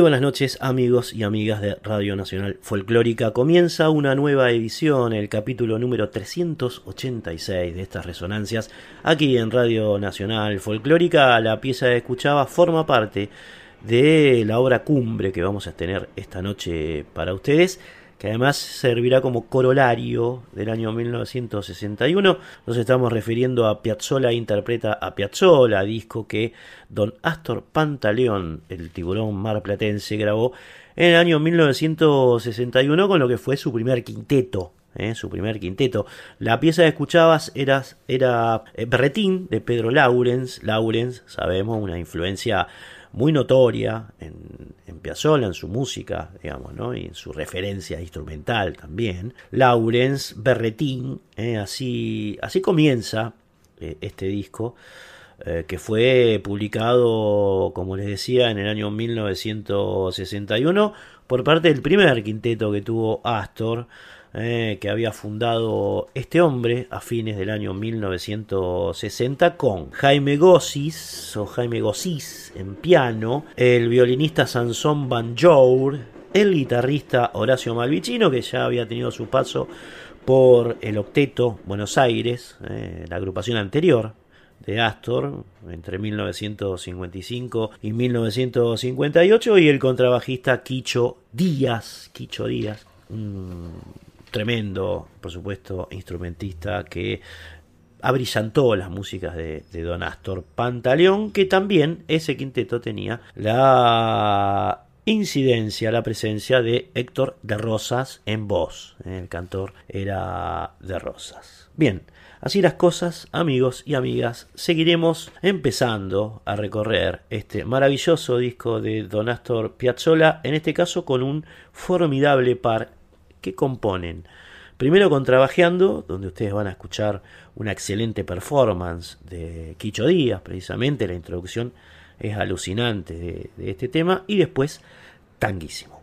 Muy buenas noches amigos y amigas de Radio Nacional Folclórica. Comienza una nueva edición, el capítulo número 386 de estas resonancias aquí en Radio Nacional Folclórica. La pieza que escuchaba forma parte de la obra cumbre que vamos a tener esta noche para ustedes que además servirá como corolario del año 1961. Nos estamos refiriendo a Piazzolla interpreta a Piazzolla, disco que don Astor Pantaleón, el tiburón marplatense, grabó en el año 1961 con lo que fue su primer quinteto. ¿eh? su primer quinteto. La pieza que escuchabas era, era eh, Berretín de Pedro Laurens. Laurens, sabemos, una influencia muy notoria en, en Piazzolla, en su música, digamos, ¿no? y en su referencia instrumental también. Laurens, Berretín, ¿eh? así, así comienza eh, este disco. Eh, que fue publicado, como les decía, en el año 1961 por parte del primer quinteto que tuvo Astor, eh, que había fundado este hombre a fines del año 1960 con Jaime Gossis o Jaime Gossis en piano, el violinista Sansón Banjour, el guitarrista Horacio Malvicino que ya había tenido su paso por el Octeto Buenos Aires, eh, la agrupación anterior de Astor entre 1955 y 1958 y el contrabajista Quicho Díaz, Quicho Díaz, un tremendo, por supuesto, instrumentista que abrillantó las músicas de, Don Astor Pantaleón, que también ese quinteto tenía la incidencia, la presencia de Héctor de Rosas en voz. El cantor era de Rosas. Bien, Así las cosas, amigos y amigas, seguiremos empezando a recorrer este maravilloso disco de Don Astor Piazzolla, en este caso con un formidable par que componen. Primero contrabajeando, donde ustedes van a escuchar una excelente performance de Quicho Díaz, precisamente la introducción es alucinante de, de este tema, y después tanguísimo.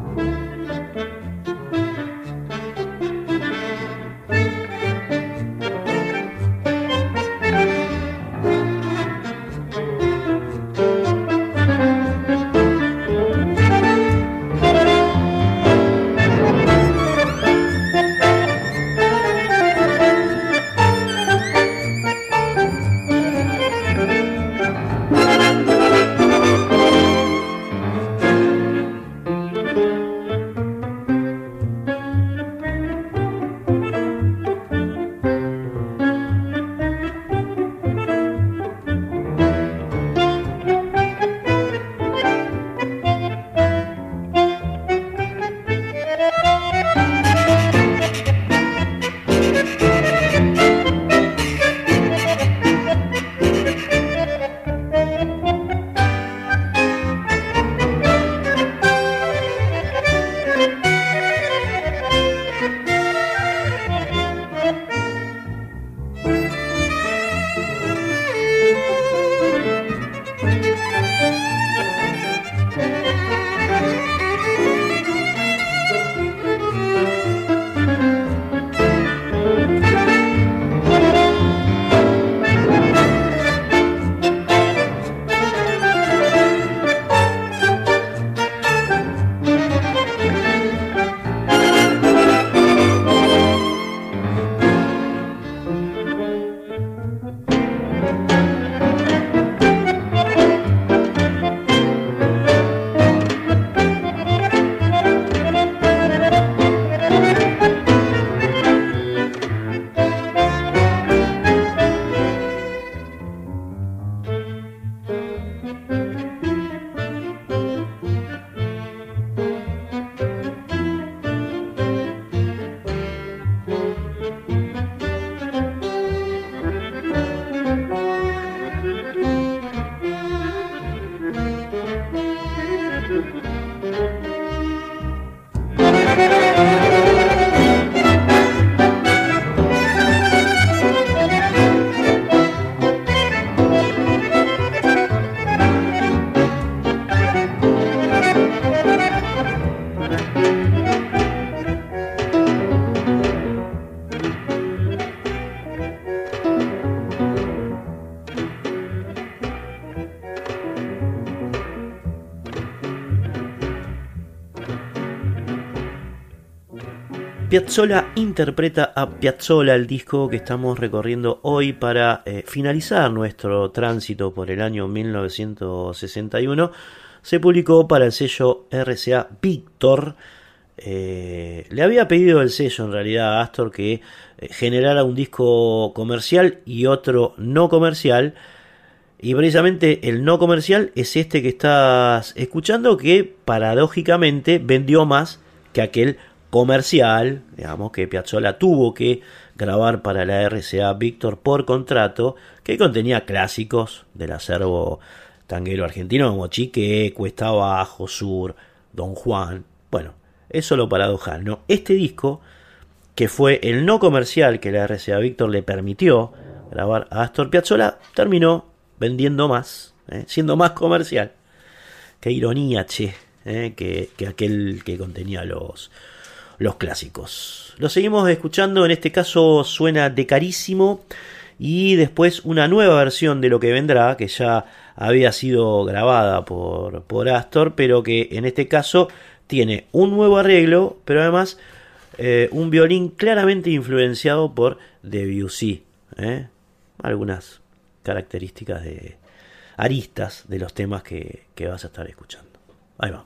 Piazzola interpreta a Piazzola, el disco que estamos recorriendo hoy para eh, finalizar nuestro tránsito por el año 1961. Se publicó para el sello RCA Victor. Eh, le había pedido el sello en realidad a Astor que eh, generara un disco comercial y otro no comercial. Y precisamente el no comercial es este que estás escuchando que paradójicamente vendió más que aquel comercial, digamos, que Piazzolla tuvo que grabar para la RCA Víctor por contrato, que contenía clásicos del acervo tanguero argentino como Chique, Cuesta Abajo, Sur, Don Juan. Bueno, es solo paradojal, ¿no? Este disco, que fue el no comercial que la RCA Víctor le permitió grabar a Astor Piazzolla, terminó vendiendo más, ¿eh? siendo más comercial. Qué ironía, che, ¿eh? que, que aquel que contenía los, los clásicos. Lo seguimos escuchando, en este caso suena de carísimo y después una nueva versión de lo que vendrá, que ya había sido grabada por, por Astor, pero que en este caso tiene un nuevo arreglo, pero además eh, un violín claramente influenciado por Debussy. ¿eh? Algunas características de aristas de los temas que, que vas a estar escuchando. Ahí va.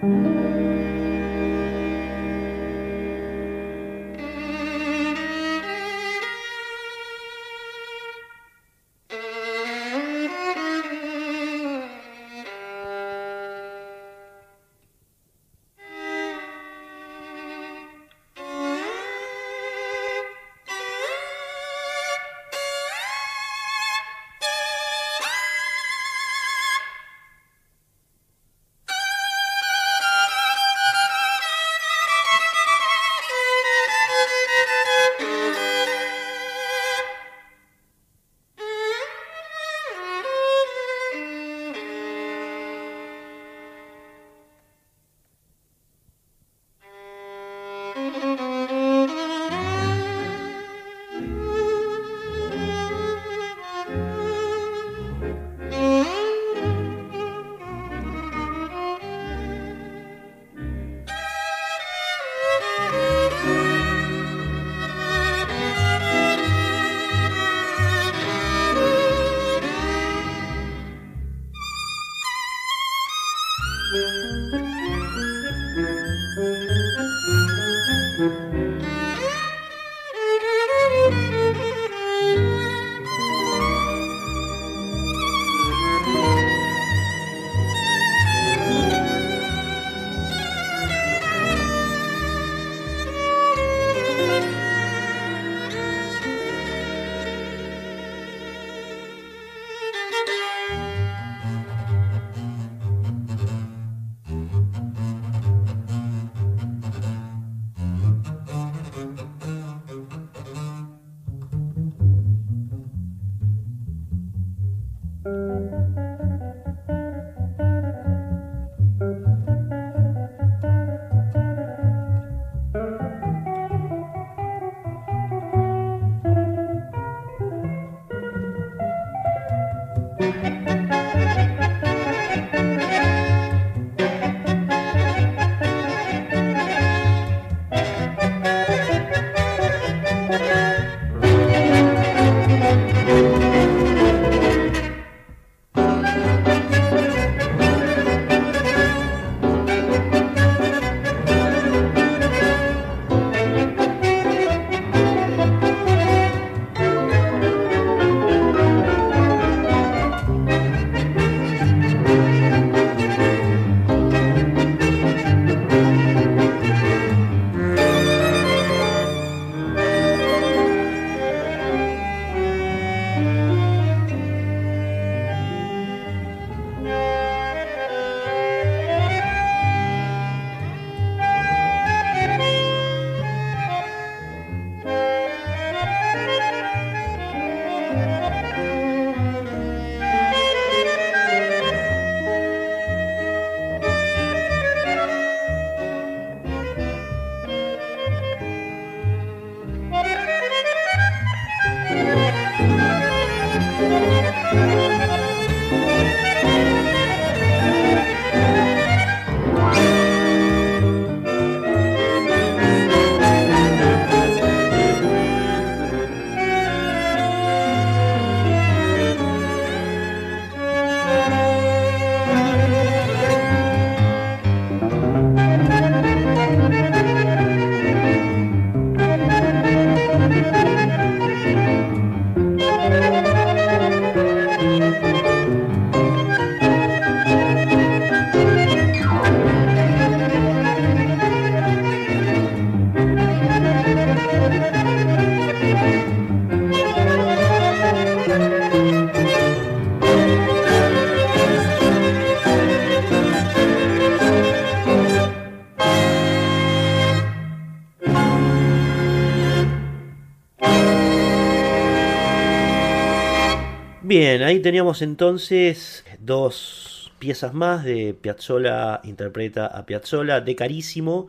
Ahí teníamos entonces dos piezas más de Piazzolla interpreta a Piazzolla de Carísimo,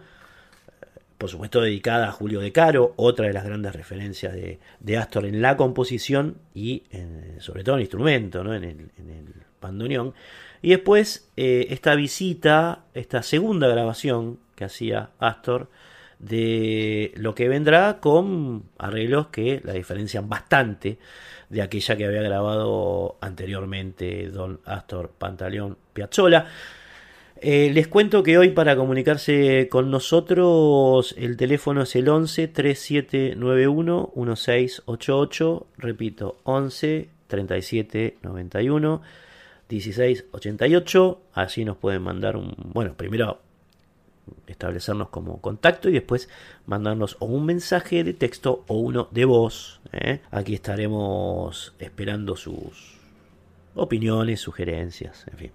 por supuesto dedicada a Julio De Caro, otra de las grandes referencias de, Astor en la composición y sobre todo en el instrumento, en, el, en bandoneón. Y después eh, esta visita, esta segunda grabación que hacía Astor de lo que vendrá con arreglos que la diferencian bastante de aquella que había grabado anteriormente Don Astor Pantaleón Piazzolla. Eh, les cuento que hoy para comunicarse con nosotros el teléfono es el 11 3791 1688, repito, 11 37 91 16 88, así nos pueden mandar un, bueno, primero establecernos como contacto y después mandarnos o un mensaje de texto o uno de voz. ¿eh? Aquí estaremos esperando sus opiniones, sugerencias, en fin.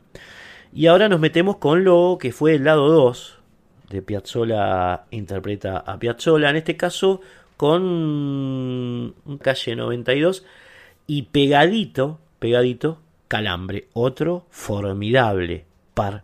Y ahora nos metemos con lo que fue el lado 2 de Piazzola interpreta a Piazzola, en este caso con calle 92 y pegadito, pegadito, Calambre, otro formidable par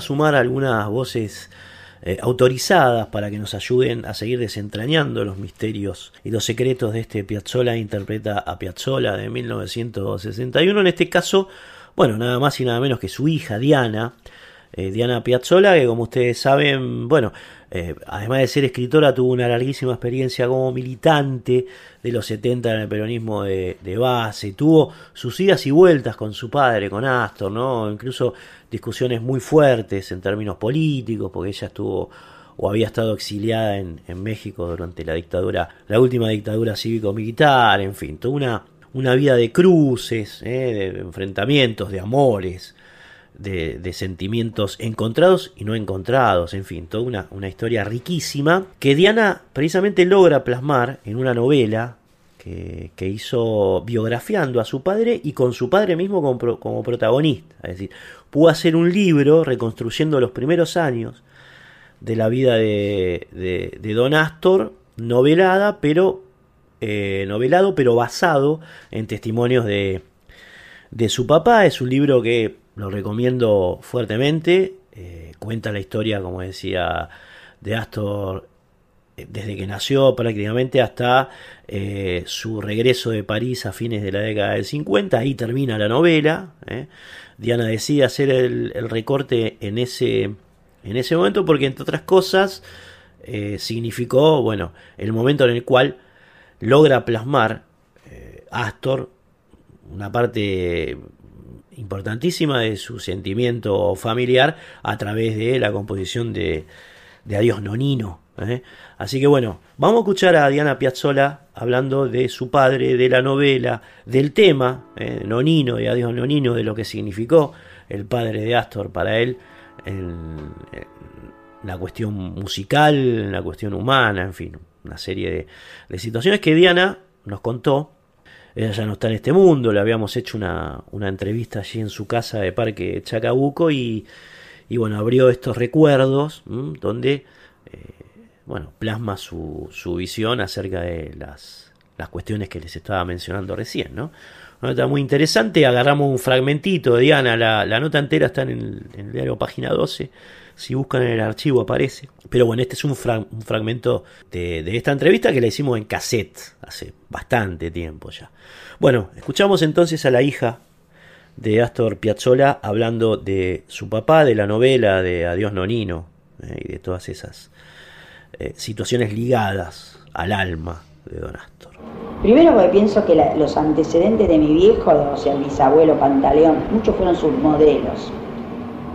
Sumar algunas voces eh, autorizadas para que nos ayuden a seguir desentrañando los misterios y los secretos de este Piazzolla interpreta a Piazzolla de 1961. En este caso, bueno, nada más y nada menos que su hija Diana, eh, Diana Piazzolla, que como ustedes saben, bueno, eh, además de ser escritora, tuvo una larguísima experiencia como militante de los 70 en el peronismo de, base, tuvo sus idas y vueltas con su padre, con Astor, ¿no? Incluso discusiones muy fuertes en términos políticos, porque ella estuvo o había estado exiliada en, México durante la dictadura, la última dictadura cívico-militar, en fin, toda una, una vida de cruces, ¿eh? de enfrentamientos, de amores, de, sentimientos encontrados y no encontrados, en fin, toda una, una historia riquísima que Diana precisamente logra plasmar en una novela que, hizo biografiando a su padre y con su padre mismo como, protagonista. Es decir, pudo hacer un libro reconstruyendo los primeros años de la vida de, Don Astor, novelada, pero eh, novelado, pero basado en testimonios de, de su papá. Es un libro que lo recomiendo fuertemente. Eh, cuenta la historia, como decía, de Astor eh, desde que nació prácticamente hasta eh, su regreso de París a fines de la década del 50. Ahí termina la novela. Diana decide hacer el, recorte en ese, en ese momento porque, entre otras cosas, significó bueno, el momento en el cual logra plasmar Astor una parte importantísima de su sentimiento familiar a través de la composición de, Adiós Nonino. ¿eh? Así que bueno, vamos a escuchar a Diana Piazzola hablando de su padre, de la novela, del tema, ¿eh? Nonino y Adiós Nonino, de lo que significó el padre de Astor para él en, la cuestión musical, en la cuestión humana, en fin, una serie de, de situaciones que Diana nos contó ella ya no está en este mundo, le habíamos hecho una, entrevista allí en su casa de Parque Chacabuco y, y bueno, abrió estos recuerdos donde, eh, bueno, plasma su, su, visión acerca de las, las cuestiones que les estaba mencionando recién, ¿no? Una nota muy interesante, agarramos un fragmentito de Diana, la, la nota entera está en el, en el diario página 12 si buscan en el archivo aparece. Pero bueno, este es un, fragmento de, esta entrevista que la hicimos en cassette hace bastante tiempo ya. Bueno, escuchamos entonces a la hija de Astor Piazzolla hablando de su papá, de la novela de Adiós Nonino eh, y de todas esas eh, situaciones ligadas al alma de Don Astor. Primero porque pienso que los antecedentes de mi viejo, o sea, el bisabuelo Pantaleón, muchos fueron sus modelos.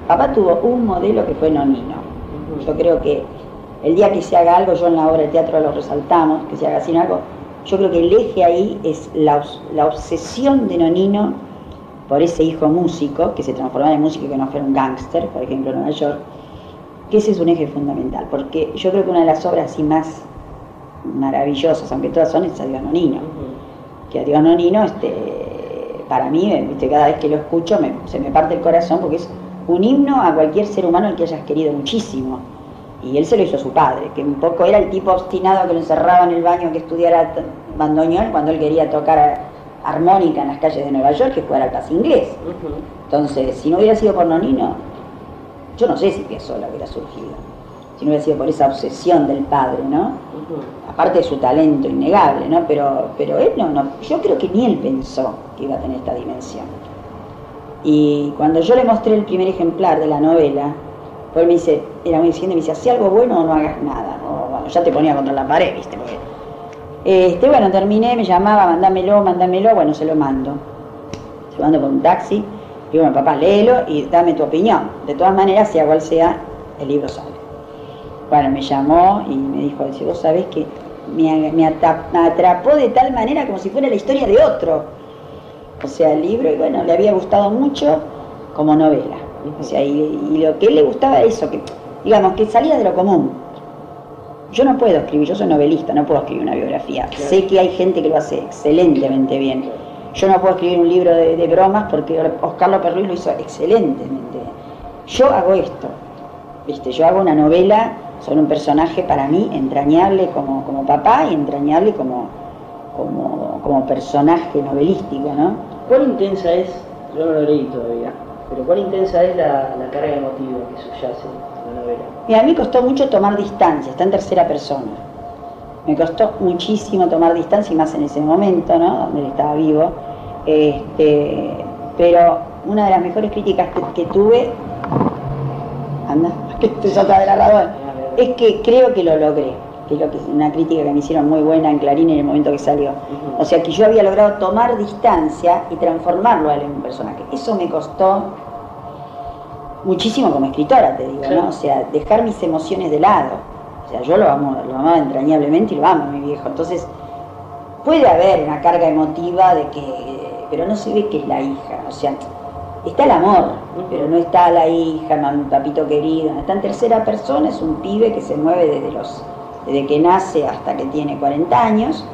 Papá tuvo un modelo que fue Nonino. Yo creo que el día que se haga algo, yo en la obra de teatro lo resaltamos, que se haga sin algo, yo creo que el eje ahí es la, obsesión de Nonino por ese hijo músico, que se transformara en músico y que no fuera un gángster, por ejemplo, en Nueva York, que ese es un eje fundamental, porque yo creo que una de las obras así más maravillosas, aunque todas son, es Adiós Nonino. Que Adiós Nonino, este, para mí, cada vez que lo escucho, se me parte el corazón porque es un himno a cualquier ser humano al que hayas querido muchísimo. Y él se lo hizo a su padre, que un poco era el tipo obstinado que lo encerraba en el baño que estudiara bandoneón cuando él quería tocar armónica en las calles de Nueva York, que fuera al paz inglés. Entonces, si no hubiera sido por Nonino, yo no sé si Piazzolla hubiera surgido. Si no hubiera sido por esa obsesión del padre, ¿no? Aparte de su talento innegable, ¿no? Pero, pero él no, no, yo creo que ni él pensó que iba a tener esta dimensión. Y cuando yo le mostré el primer ejemplar de la novela, pues me dice, era muy diciendo, me dice, hacía algo bueno o no hagas nada. O bueno, ya te ponía contra la pared, viste, este, bueno, terminé, me llamaba, mándamelo, mándamelo, bueno, se lo mando. Se lo mando por un taxi, digo, papá, léelo y dame tu opinión. De todas maneras, sea cual sea, el libro sale. Bueno, me llamó y me dijo, dice, vos sabés que me, me atrapó de tal manera como si fuera la historia de otro o sea, el libro, y bueno, le había gustado mucho como novela. O sea, y, lo que él le gustaba eso, que, digamos, que salía de lo común. Yo no puedo escribir, yo soy novelista, no puedo escribir una biografía. Sé que hay gente que lo hace excelentemente bien. Yo no puedo escribir un libro de, bromas porque Oscar López Ruiz lo hizo excelentemente. Yo hago esto, ¿viste? Yo hago una novela sobre un personaje para mí entrañable como, como papá y entrañable como, como, como personaje novelístico, ¿no? ¿Cuál intensa es, yo no lo leí todavía, pero cuál intensa es la, carga emotiva que subyace en la novela? Y a mí costó mucho tomar distancia, está en tercera persona. Me costó muchísimo tomar distancia y más en ese momento, ¿no? Donde él estaba vivo. Este, pero una de las mejores críticas que, tuve, anda, que estoy de la es que creo que lo logré que es una crítica que me hicieron muy buena en Clarín en el momento que salió. O sea, que yo había logrado tomar distancia y transformarlo a él en un personaje. Eso me costó muchísimo como escritora, te digo, ¿no? O sea, dejar mis emociones de lado. O sea, yo lo amo, lo amaba entrañablemente y lo amo, mi viejo. Entonces, puede haber una carga emotiva de que, pero no se ve que es la hija, o sea, está el amor, pero no está la hija, mi papito querido, está en tercera persona, es un pibe que se mueve desde los desde que nace hasta que tiene 40 años,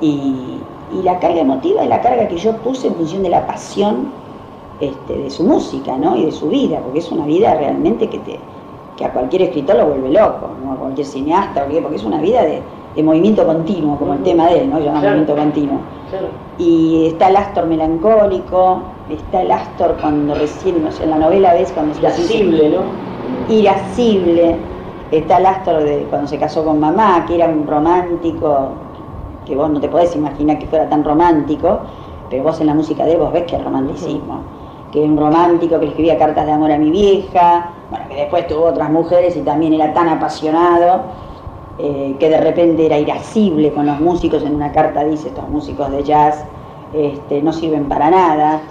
Y, y la carga emotiva es la carga que yo puse en función de la pasión este, de su música, ¿no? Y de su vida, porque es una vida realmente que te que a cualquier escritor lo vuelve loco, ¿no? a cualquier cineasta, porque es una vida de, movimiento continuo, como el tema de él, ¿no? Llama movimiento continuo. Y está el Astor melancólico, está el Astor cuando recién, no sé, en la novela ves cuando Irascible, ¿no? Irascible. Está el Astor de cuando se casó con mamá, que era un romántico, que vos no te podés imaginar que fuera tan romántico, pero vos en la música de él vos ves que es romanticismo. Que es un romántico que le escribía cartas de amor a mi vieja, bueno, que después tuvo otras mujeres y también era tan apasionado eh, que de repente era irascible con los músicos, en una carta dice, estos músicos de jazz este, no sirven para nada.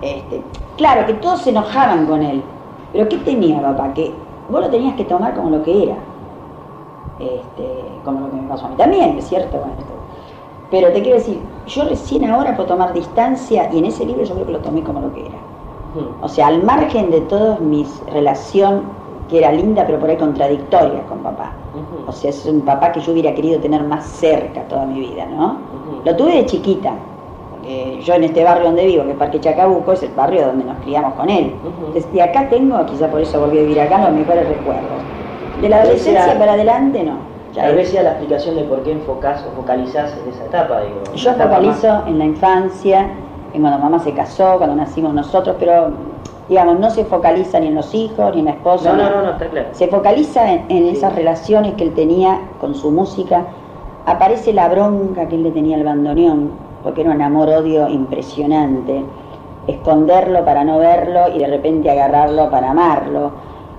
Este, claro, que todos se enojaban con él, pero ¿qué tenía papá? Que vos lo tenías que tomar como lo que era, este, como lo que me pasó a mí también, es cierto. pero te quiero decir, yo recién ahora puedo tomar distancia y en ese libro yo creo que lo tomé como lo que era. O sea, al margen de toda mi relación, que era linda pero por ahí contradictoria con papá. O sea, es un papá que yo hubiera querido tener más cerca toda mi vida, ¿no? Lo tuve de chiquita, porque yo en este barrio donde vivo, que es Parque Chacabuco, es el barrio donde nos criamos con él. Desde acá tengo, quizá por eso volví a vivir acá, los mejores recuerdos. De la adolescencia para adelante, no. Tal vez sea la explicación de por qué enfocás o focalizás en esa etapa. Digo, yo focalizo en la infancia, en cuando mamá se casó, cuando nacimos nosotros, pero digamos, no se focaliza ni en los hijos, ni en la esposa. No, no, no, está claro. Se focaliza en, esas relaciones que él tenía con su música. Aparece la bronca que él le tenía al bandoneón, porque era un amor-odio impresionante. Esconderlo para no verlo y de repente agarrarlo para amarlo.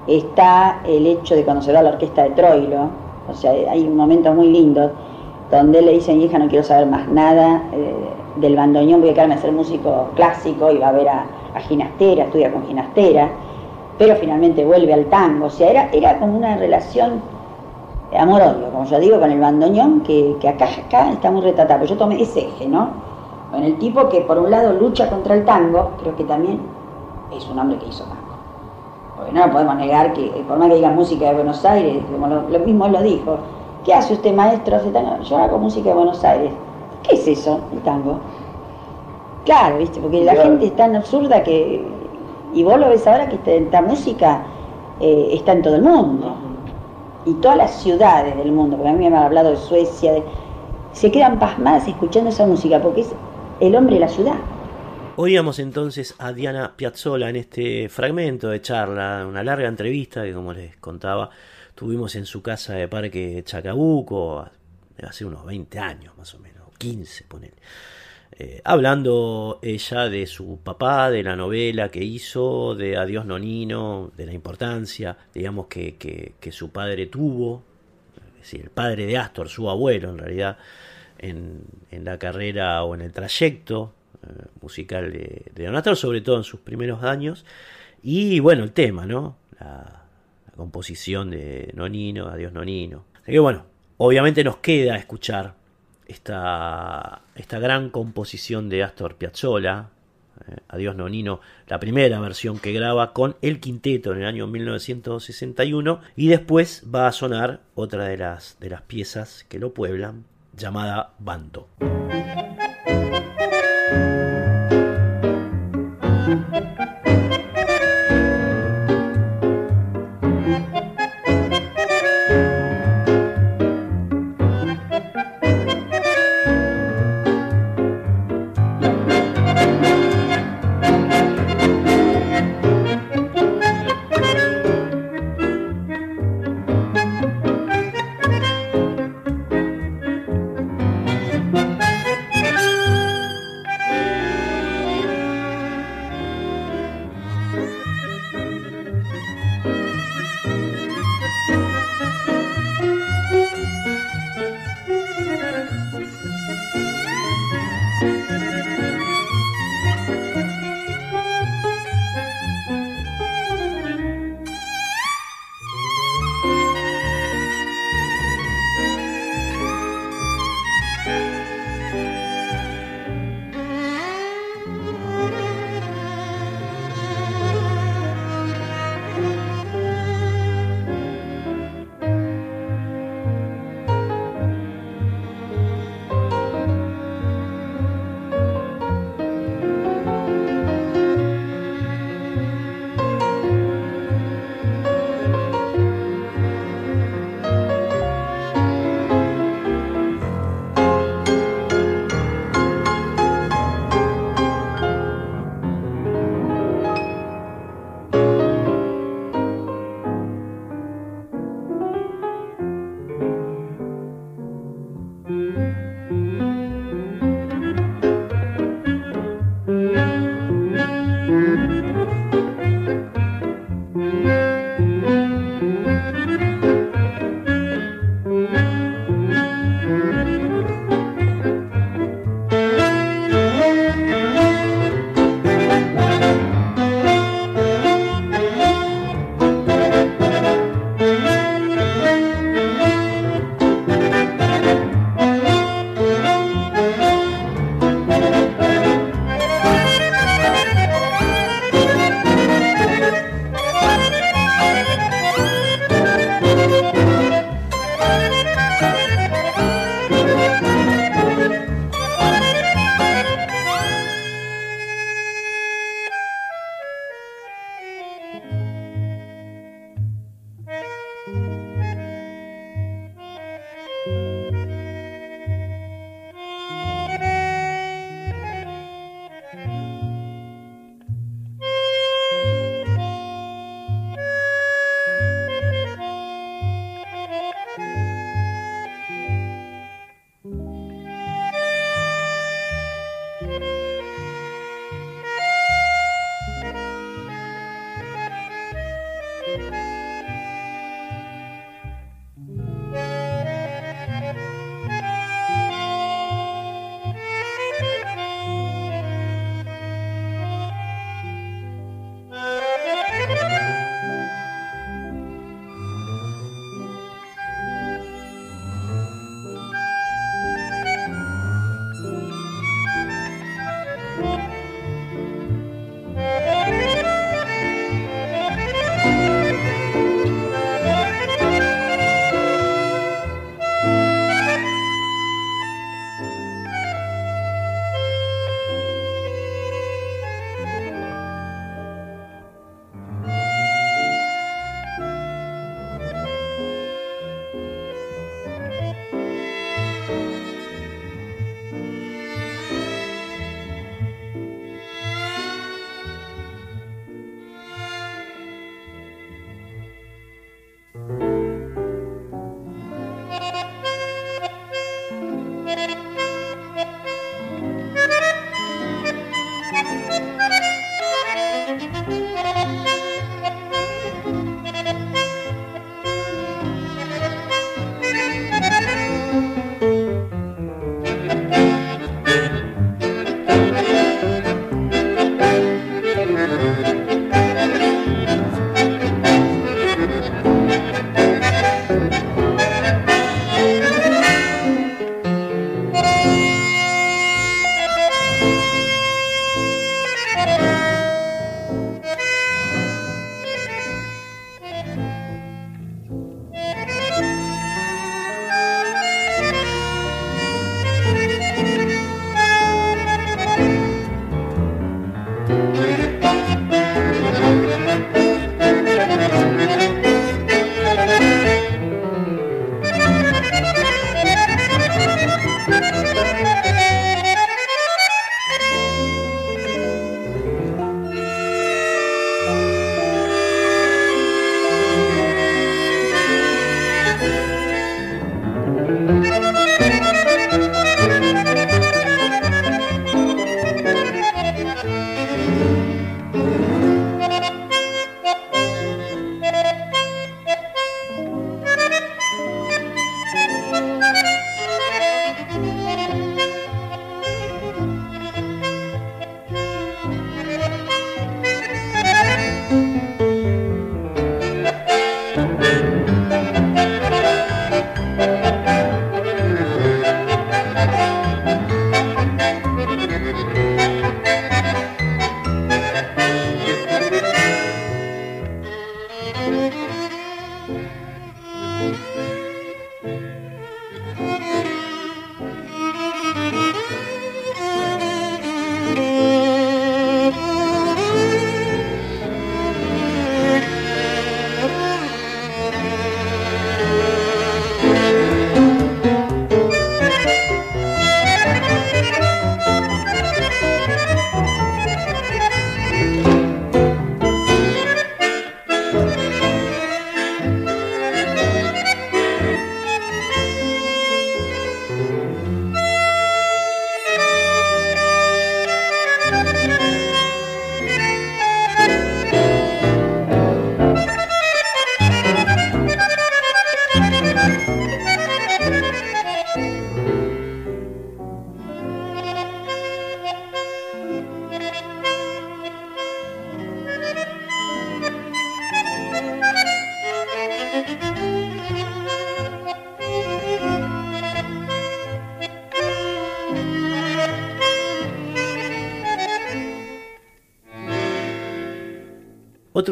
Está el hecho de cuando se va a la orquesta de Troilo, o sea, hay momentos muy lindos donde le dice a mi hija no quiero saber más nada eh, del bandoneón, voy a quedarme a ser músico clásico y va a ver a a ginastera, estudia con ginastera, pero finalmente vuelve al tango. O sea, era, era como una relación amor-odio, como yo digo, con el bandoneón, que, acá, acá está muy retratado. Yo tomé ese eje, ¿no? Con el tipo que por un lado lucha contra el tango, creo que también es un hombre que hizo tango. Porque no podemos negar que, por más que diga música de Buenos Aires, como lo, mismo lo dijo, ¿qué hace usted maestro? Yo hago música de Buenos Aires. ¿Qué es eso, el tango? Claro, ¿viste? Porque la gente es tan absurda que. Y vos lo ves ahora que esta, música eh, está en todo el mundo. Y todas las ciudades del mundo, porque a mí me han hablado de Suecia, se quedan pasmadas escuchando esa música, porque es el hombre de la ciudad. Oíamos entonces a Diana Piazzola en este fragmento de charla, una larga entrevista que, como les contaba, tuvimos en su casa de Parque Chacabuco hace unos 20 años más o menos, 15, ponele. Eh, hablando ella de su papá, de la novela que hizo, de Adiós Nonino, de la importancia, digamos, que, su padre tuvo, es el padre de Astor, su abuelo en realidad, en, la carrera o en el trayecto eh, musical de, de, Don Astor, sobre todo en sus primeros años, y bueno, el tema, ¿no? La, la composición de Nonino, Adiós Nonino. Así que bueno, obviamente nos queda escuchar esta, esta gran composición de Astor Piazzolla, eh, Adiós Nonino, la primera versión que graba con el quinteto en el año 1961 y después va a sonar otra de las, de las piezas que lo pueblan llamada Bando.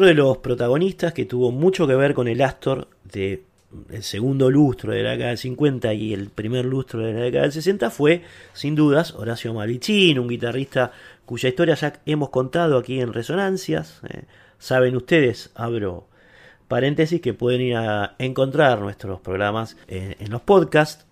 Otro de los protagonistas que tuvo mucho que ver con el Astor de el segundo lustro de la década del 50 y el primer lustro de la década del 60 fue, sin dudas, Horacio Malicino, un guitarrista cuya historia ya hemos contado aquí en Resonancias. Eh. Saben ustedes, abro paréntesis, que pueden ir a encontrar nuestros programas en los podcasts,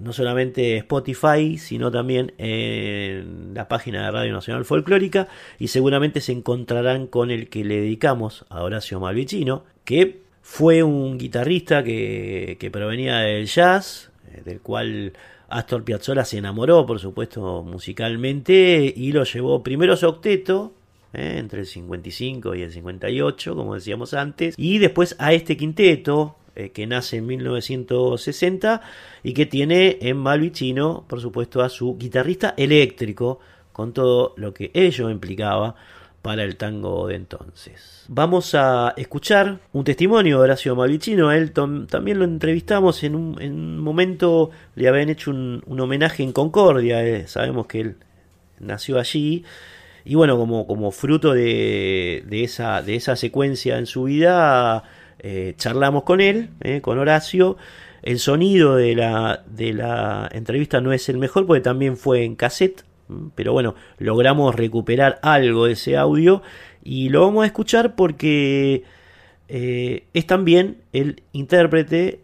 no solamente Spotify, sino también en la página de Radio Nacional Folclórica, y seguramente se encontrarán con el que le dedicamos a Horacio Malvicino, que fue un guitarrista que, provenía del jazz, eh, del cual Astor Piazzolla se enamoró, por supuesto, musicalmente, y lo llevó primero a su octeto, eh, entre el 55 y el 58, como decíamos antes, y después a este quinteto, eh, que nace en 1960 y que tiene en Malvicino, por supuesto, a su guitarrista eléctrico, con todo lo que ello implicaba para el tango de entonces. Vamos a escuchar un testimonio de Horacio Malvicino. él también lo entrevistamos en un, momento, le habían hecho un, homenaje en Concordia, eh, sabemos que él nació allí. Y bueno, como, como fruto de, esa, de esa secuencia en su vida, eh, charlamos con él, eh, con Horacio. El sonido de la, de la entrevista no es el mejor porque también fue en cassette, pero bueno, logramos recuperar algo de ese audio y lo vamos a escuchar porque eh, es también el intérprete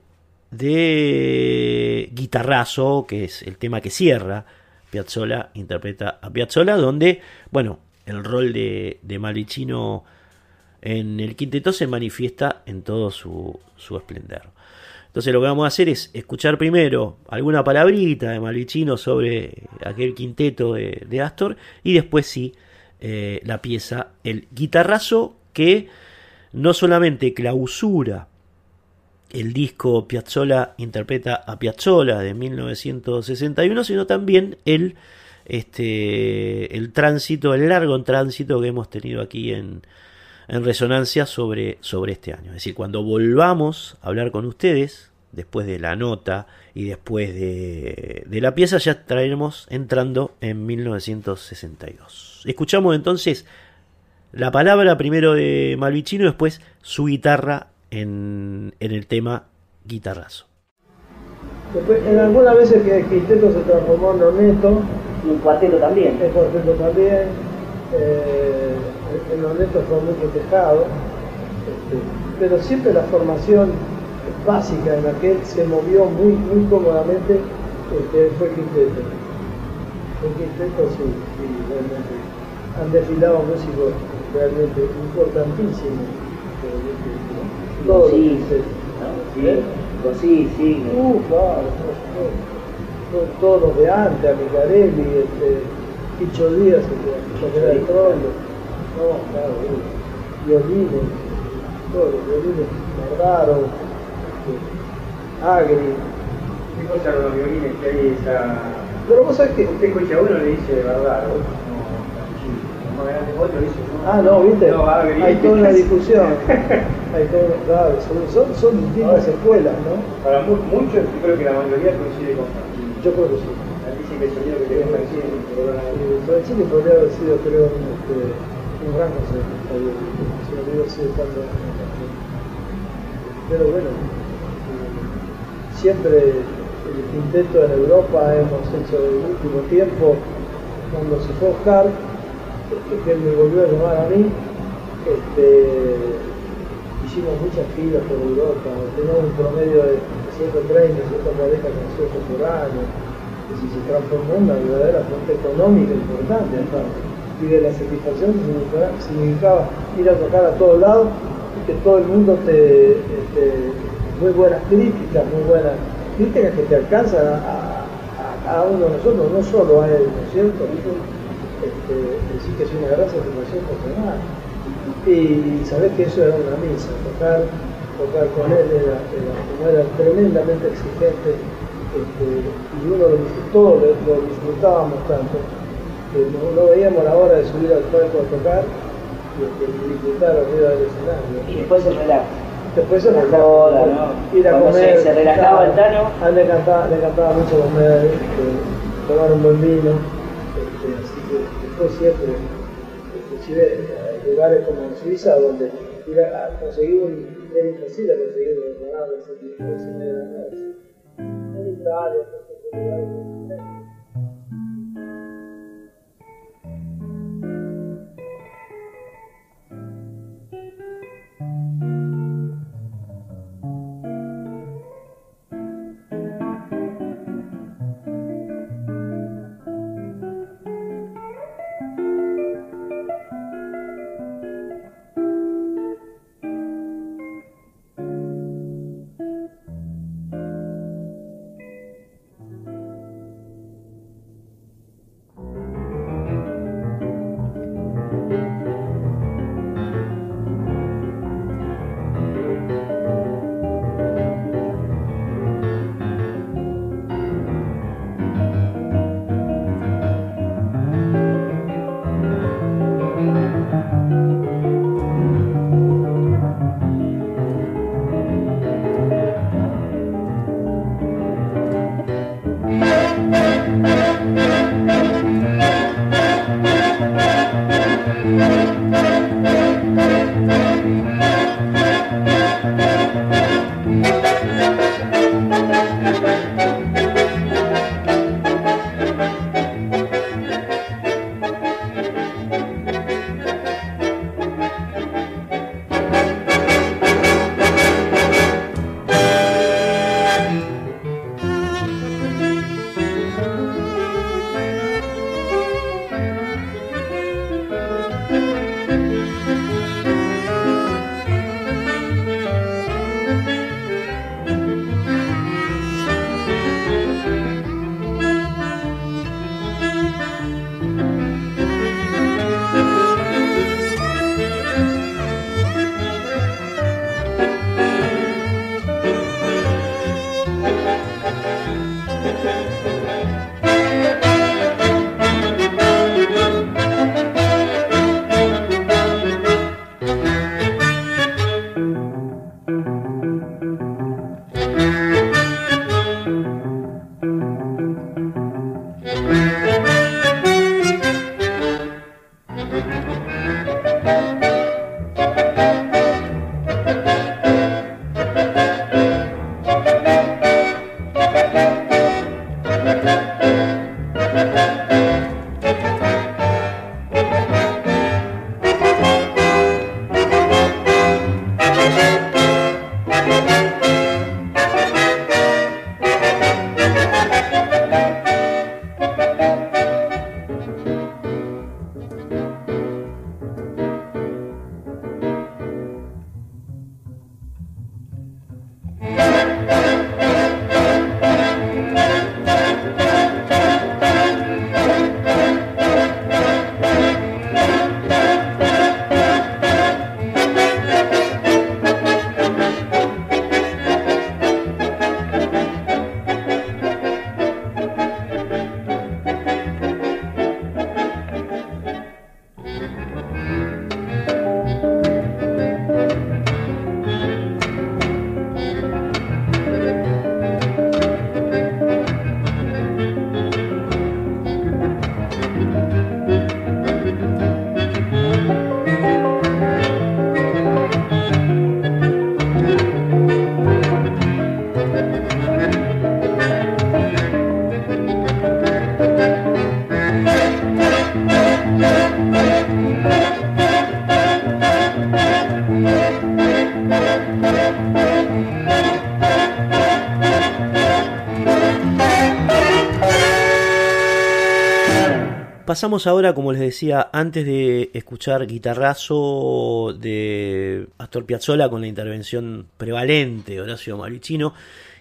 de Guitarrazo, que es el tema que cierra. Piazzolla interpreta a Piazzolla, donde, bueno, el rol de, de Malicino en el quinteto se manifiesta en todo su, esplendor. Entonces lo que vamos a hacer es escuchar primero alguna palabrita de Malvicino sobre aquel quinteto de, Astor y después sí eh, la pieza, el guitarrazo que no solamente clausura el disco Piazzola interpreta a Piazzola de 1961, sino también el, este, el tránsito, el largo tránsito que hemos tenido aquí en, en resonancia sobre, sobre este año. Es decir, cuando volvamos a hablar con ustedes, después de la nota y después de, de la pieza, ya traeremos entrando en 1962. Escuchamos entonces la palabra primero de Malvicino y después su guitarra en, en el tema guitarrazo. Después, en algunas veces que el quinteto se transformó en Oneto. Y un cuarteto también. El cuarteto también. Eh, el Oneto fue muy festejado. Este, pero siempre la formación básica en la que él se movió muy, muy cómodamente este, fue quinteto. El quinteto sí, sí, realmente. Han desfilado músicos realmente importantísimos. Todos sí, sí, sí. Uh, claro, todos los de antes, Amicarelli, este, Picho Díaz, el que era el trono. No, claro, violines, todos los violines, Bardaro, Agri. ¿Qué cosa con los violines que hay esa... Pero vos sabés que... Usted escucha uno le dice Bardaro, no, más grande otro dice... Ah, no, viste, no, Agri. hay toda una discusión. hay todo, claro, son, son distintas escuelas, ¿no? Para muchos, yo creo que la mayoría coincide con Yo creo que sí. Dice que el sonido que tiene coincide con Chile podría haber sido, creo, este, cuando... Pero bueno, siempre el quinteto en Europa hemos hecho el último tiempo, cuando se fue Oscar, este, que me volvió a llamar a mí, este, hicimos muchas filas por Europa, teníamos un promedio de 130, 140 canciones por año, y se transformó en una verdadera fuente económica importante y de la satisfacción significaba, significaba ir a tocar a todos lados y que todo el mundo te, este, muy buenas críticas, muy buenas críticas que te alcanzan a, cada uno de nosotros, no solo a él, ¿no es cierto? Este, decir que es una gran satisfacción personal. Y sabés que eso era una misa, tocar, tocar con él era, era, tremendamente exigente este, y uno lo disfrutó, lo, disfrutábamos tanto, que no, veíamos la hora de subir al palco a tocar y, disfrutar arriba del escenario. Y después el relajo. Después se relajaba, ¿no? ir a comer. Se, relajaba el Tano. A él le encantaba, le encantaba mucho comer, este, tomar un buen vino. Este, así que después siempre, inclusive hay lugares como en Suiza donde a conseguir un, era imposible conseguir un ganado de ese tipo de la noche. En Italia, en otros lugares. Pasamos ahora, como les decía, antes de escuchar guitarrazo de Astor Piazzolla con la intervención prevalente de Horacio Maricino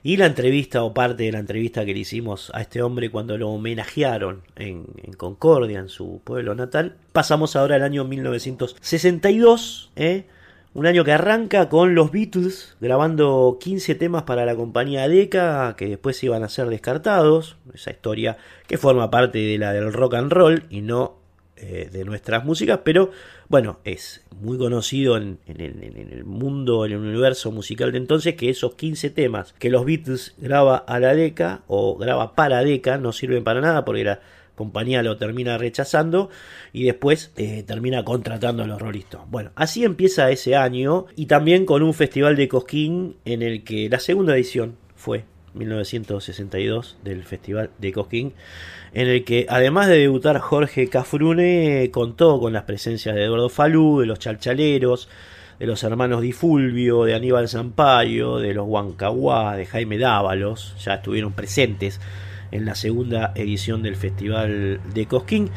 y la entrevista o parte de la entrevista que le hicimos a este hombre cuando lo homenajearon en, Concordia, en su pueblo natal. Pasamos ahora al año 1962, ¿eh? Un año que arranca con los Beatles grabando 15 temas para la compañía Decca que después iban a ser descartados. Esa historia que forma parte de la del rock and roll y no eh, de nuestras músicas, pero bueno, es muy conocido en, el, mundo, en el universo musical de entonces, que esos 15 temas que los Beatles graba a la Decca o graba para Decca no sirven para nada porque era compañía lo termina rechazando y después eh, termina contratando a los Rolling Bueno, así empieza ese año y también con un festival de Cosquín en el que la segunda edición fue 1962 del Festival de Cosquín, en el que además de debutar Jorge Cafrune, contó con las presencias de Eduardo Falú, de los Chalchaleros, de los hermanos Di Fulvio, de Aníbal Zampayo, de los Huancahuá, de Jaime Dávalos, ya estuvieron presentes en la segunda edición del Festival de Cosquín,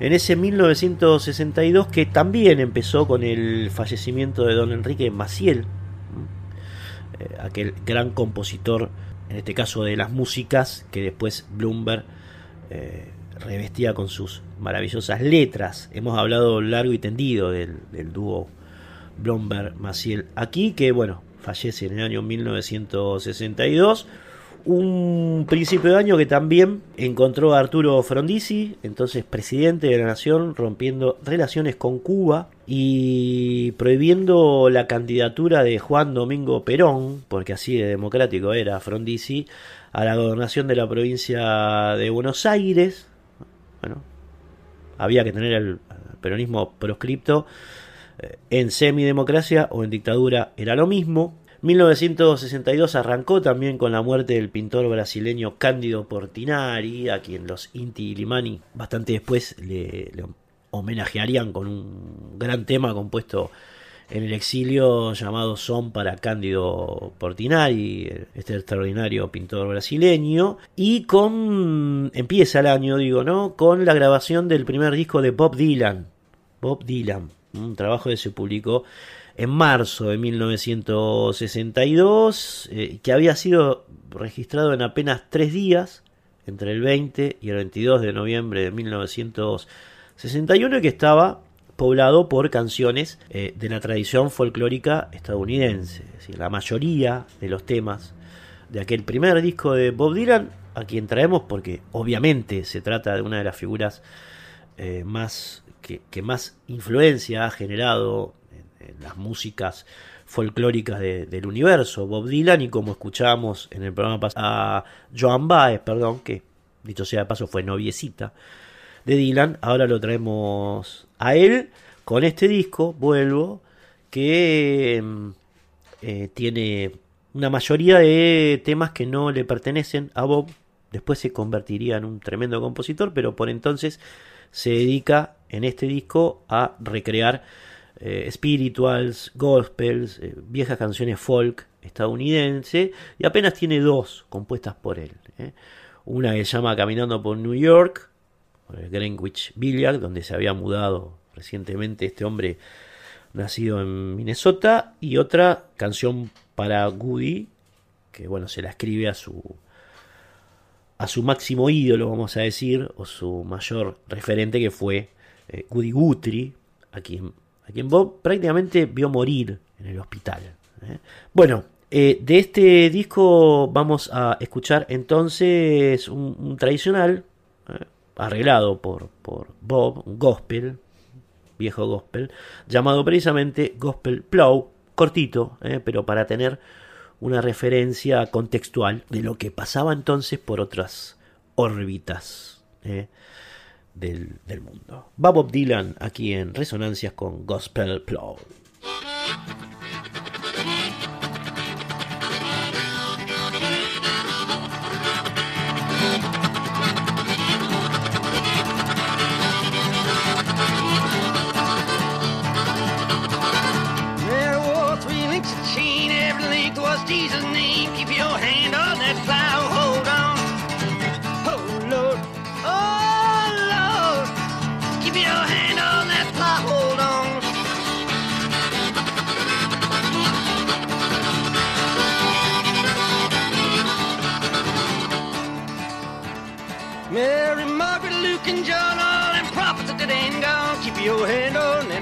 en ese 1962 que también empezó con el fallecimiento de don Enrique Maciel, eh, aquel gran compositor, en este caso de las músicas, que después Bloomberg eh, revestía con sus maravillosas letras. Hemos hablado largo y tendido del, dúo Blomberg-Maciel aquí, que bueno, fallece en el año 1962. Un principio de año que también encontró a Arturo Frondizi, entonces presidente de la nación, rompiendo relaciones con Cuba y prohibiendo la candidatura de Juan Domingo Perón, porque así de democrático era Frondizi, a la gobernación de la provincia de Buenos Aires. Bueno, había que tener el peronismo proscripto eh, en semidemocracia o en dictadura era lo mismo. 1962 arrancó también con la muerte del pintor brasileño Cándido Portinari, a quien los Inti Limani bastante después le, homenajearían con un gran tema compuesto en el exilio llamado Son para Cándido Portinari, este extraordinario pintor brasileño, y con empieza el año, digo, ¿no? Con la grabación del primer disco de Bob Dylan. Bob Dylan, un trabajo que se publicó en marzo de 1962, eh, que había sido registrado en apenas tres días, entre el 20 y el 22 de noviembre de 1961, y que estaba poblado por canciones eh, de la tradición folclórica estadounidense. Es decir, la mayoría de los temas de aquel primer disco de Bob Dylan, a quien traemos porque obviamente se trata de una de las figuras eh, más que, más influencia ha generado en, las músicas folclóricas del universo, Bob Dylan, y como escuchábamos en el programa pasado, a Joan Baez, perdón, que dicho sea de paso fue noviecita de Dylan, ahora lo traemos a él con este disco, vuelvo, que mm, eh, tiene una mayoría de temas que no le pertenecen a Bob, después se convertiría en un tremendo compositor, pero por entonces se dedica en este disco a recrear eh, spirituals, gospels, eh, viejas canciones folk estadounidense y apenas tiene dos compuestas por él. ¿eh? Una que se llama Caminando por New York, por el Greenwich Village, donde se había mudado recientemente este hombre nacido en Minnesota, y otra canción para Goody, que bueno, se la escribe a su a su máximo ídolo, vamos a decir, o su mayor referente que fue Woody Guthrie, a quien, a quien Bob prácticamente vio morir en el hospital. ¿eh? Bueno, eh, de este disco vamos a escuchar entonces un, tradicional, arreglado por, por Bob, un gospel, viejo gospel, llamado precisamente Gospel Plow, cortito, pero para tener una referencia contextual de lo que pasaba entonces por otras órbitas eh, del, del, mundo. Va Bob Dylan aquí en Resonancias con Gospel Plow.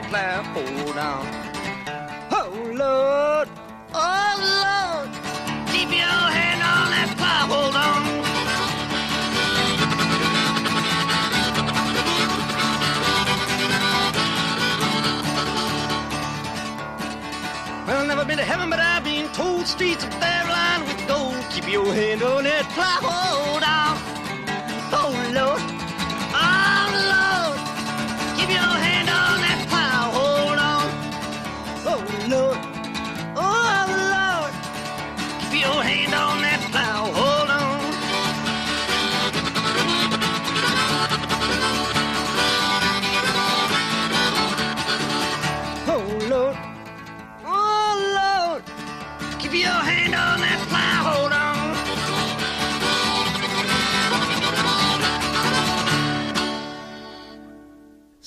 Plow. Hold on. Oh, Lord. Oh, Lord. Keep your hand on that plow. Hold on. Well, never been to heaven, but I've been told streets up there lined with gold. Keep your hand on that plow. Hold on.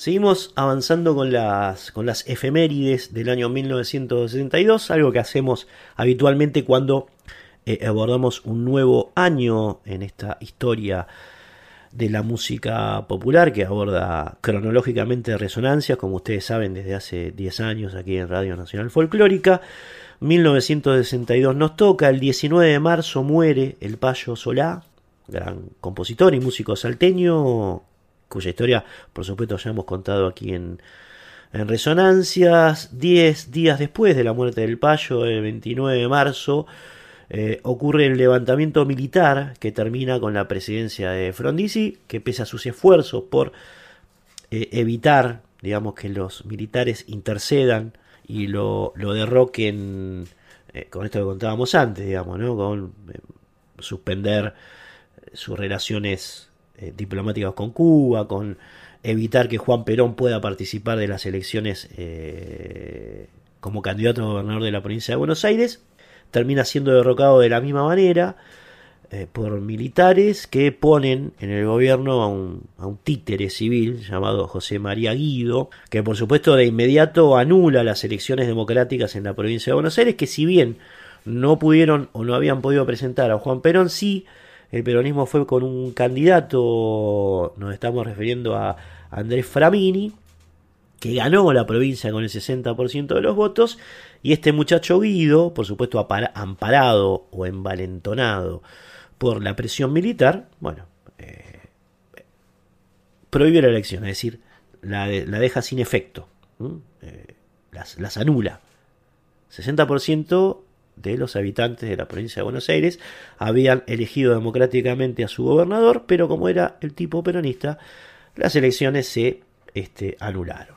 Seguimos avanzando con las, con las efemérides del año 1962, algo que hacemos habitualmente cuando eh, abordamos un nuevo año en esta historia de la música popular que aborda cronológicamente resonancias, como ustedes saben, desde hace 10 años aquí en Radio Nacional Folclórica. 1962 nos toca, el 19 de marzo muere el Payo Solá, gran compositor y músico salteño, cuya historia por supuesto ya hemos contado aquí en, en Resonancias. 10 días después de la muerte del Payo, el 29 de marzo, eh, ocurre el levantamiento militar que termina con la presidencia de Frondizi, que pese a sus esfuerzos por eh, evitar, digamos, que los militares intercedan y lo, lo derroquen, eh, con esto que contábamos antes, digamos, ¿no? con suspender sus relaciones diplomáticas con Cuba, con evitar que Juan Perón pueda participar de las elecciones como candidato a gobernador de la provincia de Buenos Aires, termina siendo derrocado de la misma manera eh, por militares que ponen en el gobierno a un, a un, títere civil llamado José María Guido, que por supuesto de inmediato anula las elecciones democráticas en la provincia de Buenos Aires, que si bien no pudieron o no habían podido presentar a Juan Perón, sí el peronismo fue con un candidato, nos estamos refiriendo a Andrés Framini, que ganó la provincia con el 60% de los votos, y este muchacho Guido, por supuesto amparado o envalentonado por la presión militar, bueno, eh, prohíbe la elección, es decir, la, deja sin efecto, eh, las, las anula. 60% de los habitantes de la provincia de Buenos Aires habían elegido democráticamente a su gobernador, pero como era el tipo peronista, las elecciones se este, anularon,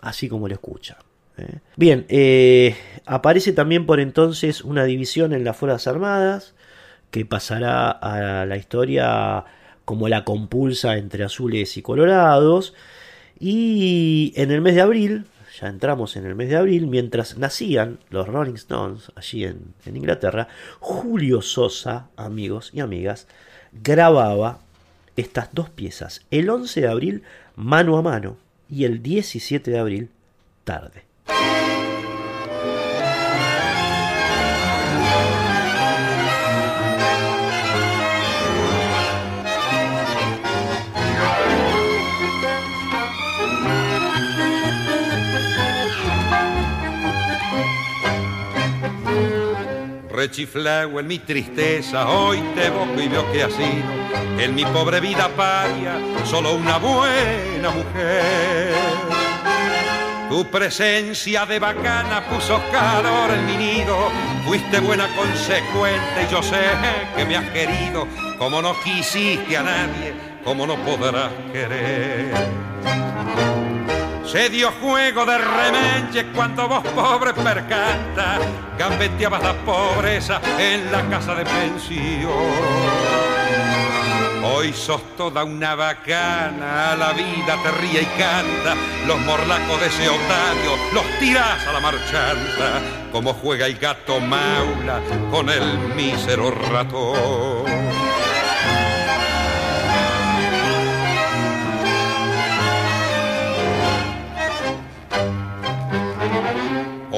así como lo escucha. ¿eh? Bien, eh, aparece también por entonces una división en las Fuerzas Armadas que pasará a la historia como la compulsa entre azules y colorados. Y en el mes de abril, ya entramos en el mes de abril, mientras nacían los Rolling Stones allí en, Inglaterra, Julio Sosa, amigos y amigas, grababa estas dos piezas, el 11 de abril mano a mano y el 17 de abril tarde. Rechiflao en mi tristeza, hoy te boco y veo que ha sido en mi pobre vida paria solo una buena mujer. Tu presencia de bacana puso calor en mi nido, fuiste buena consecuente y yo sé que me has querido, como no quisiste a nadie, como no podrás querer. Se dio juego de remenche cuando vos pobre percanta, gambeteabas la pobreza en la casa de pensión. Hoy sos toda una bacana, la vida te ríe y canta, los morlacos de ese otario los tirás a la marchanta, como juega el gato maula con el mísero ratón.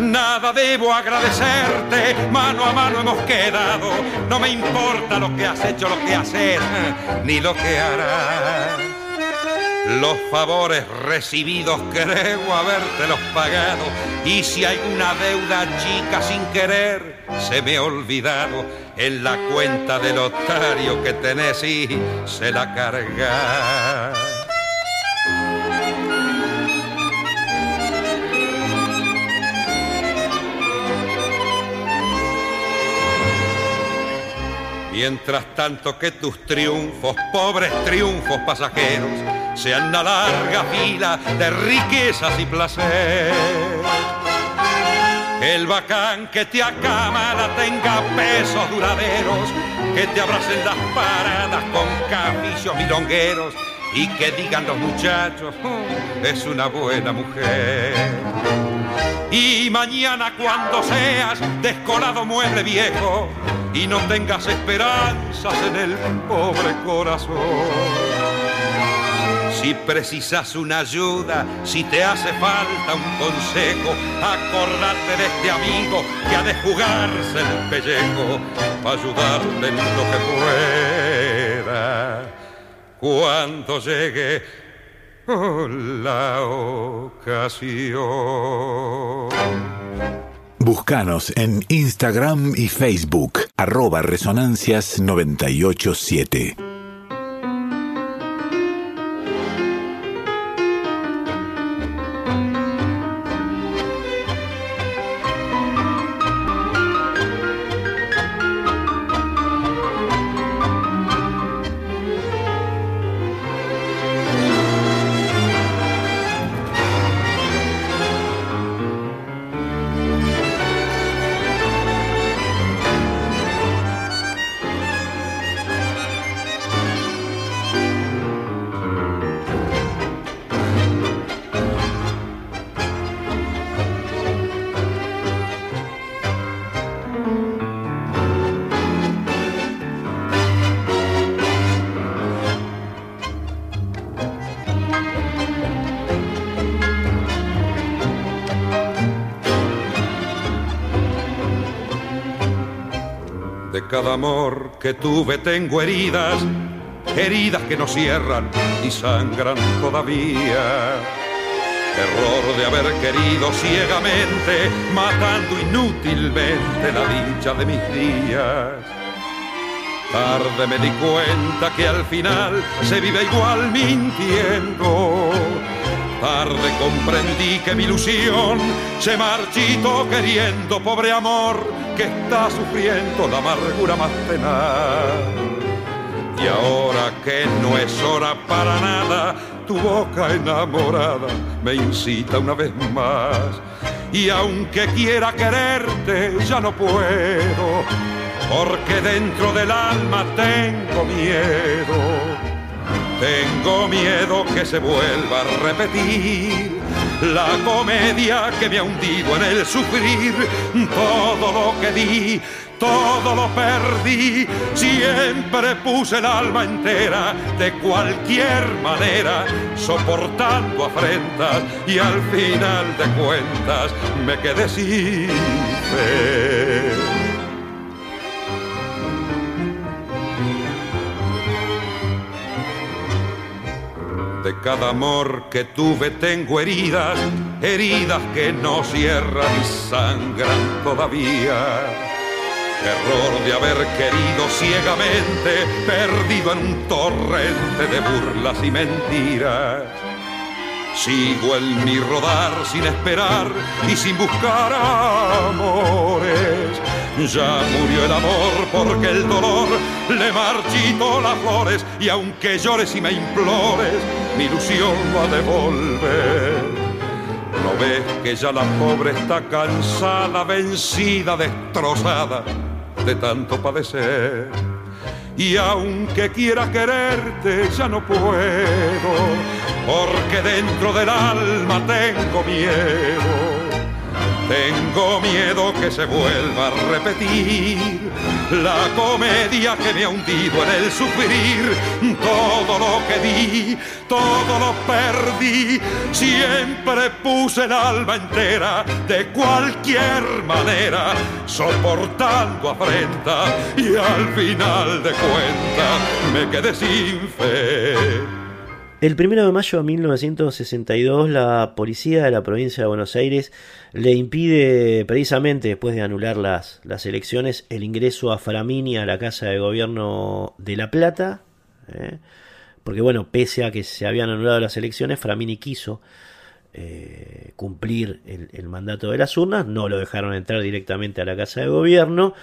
Nada debo agradecerte, mano a mano hemos quedado, no me importa lo que has hecho, lo que haces, ni lo que harás. Los favores recibidos creo habértelos pagado. Y si hay una deuda chica sin querer se me ha olvidado en la cuenta del otario que tenés y se la carga. Mientras tanto que tus triunfos, pobres triunfos pasajeros, sean una larga fila de riquezas y placer. El bacán que te acamala tenga pesos duraderos, que te abracen las paradas con caficios milongueros y que digan los muchachos, "Oh, es una buena mujer. Y mañana cuando seas descolado mueble viejo y no tengas esperanzas en el pobre corazón. Si precisas una ayuda, si te hace falta un consejo, acordate de este amigo que ha de jugarse el pellejo para ayudarte en lo que pueda. Cuando llegue la ocasión. En Instagram y Facebook, arroba Resonancias 987. Que tuve tengo heridas, heridas que no cierran y sangran todavía. Error de haber querido ciegamente, matando inútilmente la dicha de mis días. Tarde me di cuenta que al final se vive igual mintiendo. Tarde comprendí que mi ilusión se marchitó queriendo, pobre amor, que está sufriendo la amargura más tenaz. Y ahora que no es hora para nada, tu boca enamorada me incita una vez más. Y aunque quiera quererte, ya no puedo, porque dentro del alma tengo miedo. Tengo miedo que se vuelva a repetir la comedia que me ha hundido en el sufrir. Todo lo que di, todo lo perdí. Siempre puse el alma entera, de cualquier manera, soportando afrentas y al final de cuentas me quedé sin fe. De cada amor que tuve tengo heridas, heridas que no cierran y sangran todavía. Error de haber querido ciegamente, perdido en un torrente de burlas y mentiras. Sigo en mi rodar sin esperar y sin buscar amores. Ya murió el amor porque el dolor le marchitó las flores y aunque llores y me implores, mi ilusión va a devolver. ¿No ves que ya la pobre está cansada, vencida, destrozada de tanto padecer? Y aunque quiera quererte, ya no puedo, porque dentro del alma tengo miedo. Tengo miedo que se vuelva a repetir la comedia que me ha hundido en el sufrir. Todo lo que di, todo lo perdí. Siempre puse el alma entera de cualquier manera, soportando afrenta y al final de cuentas me quedé sin fe. El 1 de mayo de 1962 la policía de la provincia de Buenos Aires le impide precisamente después de anular las, las elecciones el ingreso a Framini a la Casa de Gobierno de La Plata, ¿eh? porque bueno, pese a que se habían anulado las elecciones, Framini quiso eh, cumplir el, mandato de las urnas, no lo dejaron entrar directamente a la Casa de Gobierno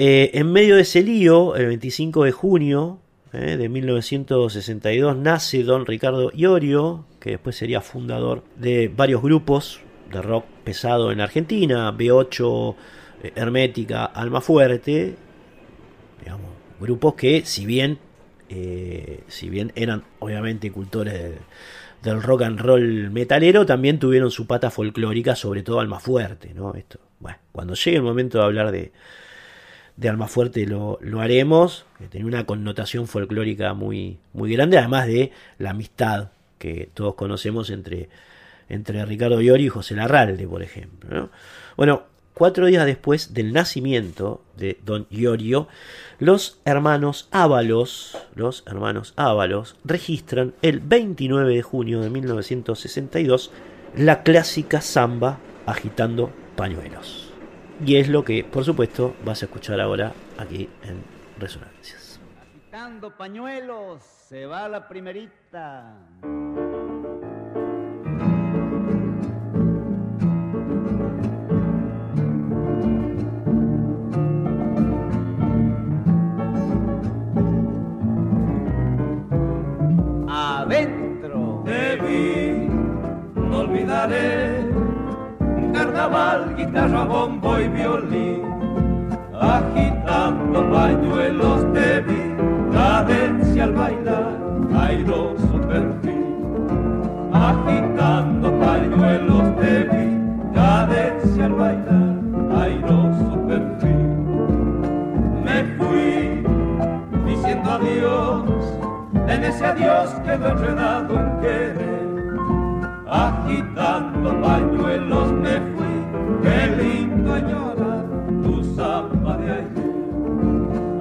Eh, en medio de ese lío, el 25 de junio eh, de 1962, nace don Ricardo Iorio, que después sería fundador de varios grupos de rock pesado en Argentina, B8, eh, Hermética, Alma Fuerte, digamos, grupos que si bien, si bien eran obviamente cultores del rock and roll metalero, también tuvieron su pata folclórica, sobre todo Alma Fuerte, ¿no? Esto, bueno, cuando llegue el momento de hablar de, de Almafuerte lo, lo haremos, que tiene una connotación folclórica muy, muy grande, además de la amistad que todos conocemos entre, entre Ricardo Iori y José Larralde, por ejemplo. Bueno, cuatro días después del nacimiento de Don Iorio, los hermanos Ábalos, los hermanos Ábalos, registran el 29 de junio de 1962 la clásica samba agitando pañuelos. Y es lo que, por supuesto, vas a escuchar ahora aquí en Resonancias. Agitando pañuelos, se va la primerita. Adentro. Te vi, no olvidaré guitarra, bombo y violín, agitando pañuelos de vi, cadencia al bailar, airoso perfil, agitando pañuelos de vi, cadencia al bailar, airoso perfil. Me fui diciendo adiós, en ese adiós quedó enredado en querer agitando pañuelos me fui, qué lindo llorar tu samba de ayer.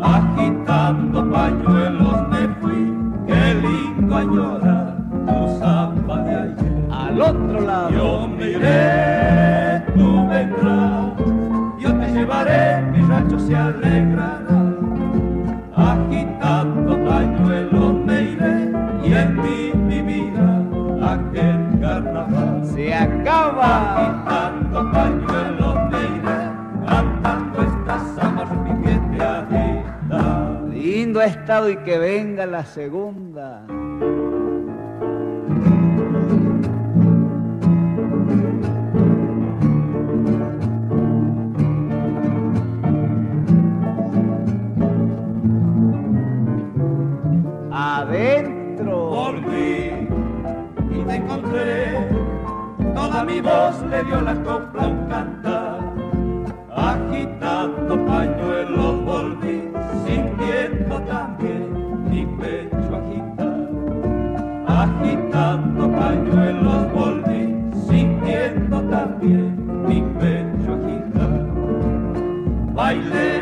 Agitando pañuelos me fui, qué lindo llorar tu samba de ayer. Al otro lado. Yo me iré, tú vendrás, yo te llevaré, mi rancho se alegrará. Agitando pañuelos me iré aquel se acaba. Agitando pañuelos de iré, cantando esta samba repitiente agita. Lindo estado y que venga la segunda. Adentro. Volví te encontré toda mi voz le dio la copla un cantar. Agitando pañuelos volví, sintiendo también mi pecho agitar. Agitando pañuelos volví, sintiendo también mi pecho agitar. Bailé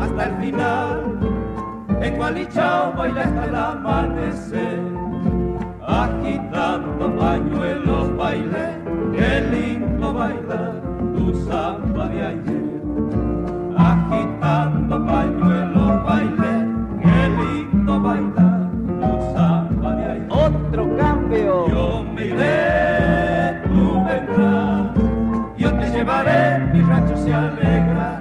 hasta el final, en Gualichao bailé hasta el amanecer agitando pañuelos bailé, qué lindo bailar tu samba de ayer. Agitando pañuelos bailé, qué lindo bailar tu samba de ayer. Otro cambio. Yo me iré, tú vendrás, yo te llevaré, mi rancho se alegrará.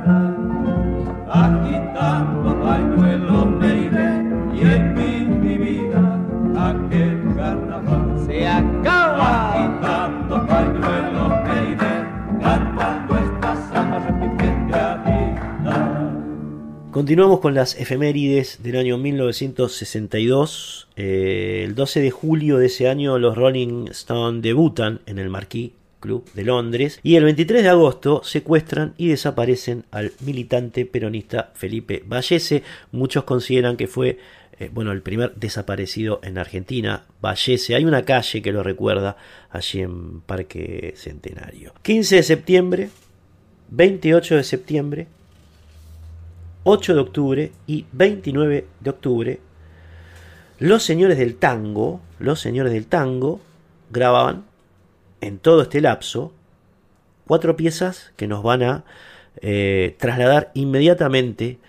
Continuamos con las efemérides del año 1962. Eh, el 12 de julio de ese año los Rolling Stones debutan en el Marquis Club de Londres y el 23 de agosto secuestran y desaparecen al militante peronista Felipe Vallese. Muchos consideran que fue eh, bueno, el primer desaparecido en Argentina, Vallese. Hay una calle que lo recuerda allí en Parque Centenario. 15 de septiembre, 28 de septiembre, 8 de octubre y 29 de octubre, los señores del tango, los señores del tango grababan en todo este lapso cuatro piezas que nos van a eh, trasladar inmediatamente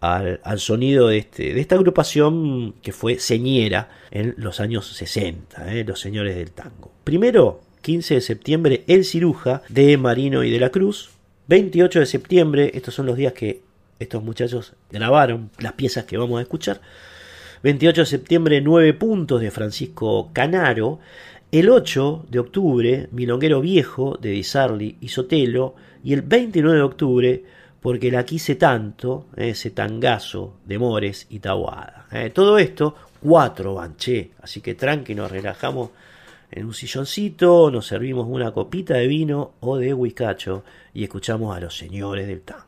al, al, sonido de, este, de esta agrupación que fue señera en los años 60, eh, los señores del tango. Primero, 15 de septiembre, El Ciruja de Marino y de la Cruz. 28 de septiembre, estos son los días que estos muchachos grabaron las piezas que vamos a escuchar. 28 de septiembre, 9 puntos de Francisco Canaro. El 8 de octubre, Milonguero Viejo de Di y Sotelo. Y el 29 de octubre, Porque la quise tanto, ese tangazo de Mores y Tabuada. Eh, todo esto, cuatro banché. Así que tranqui, nos relajamos en un silloncito, nos servimos una copita de vino o de huicacho y escuchamos a los señores del tango.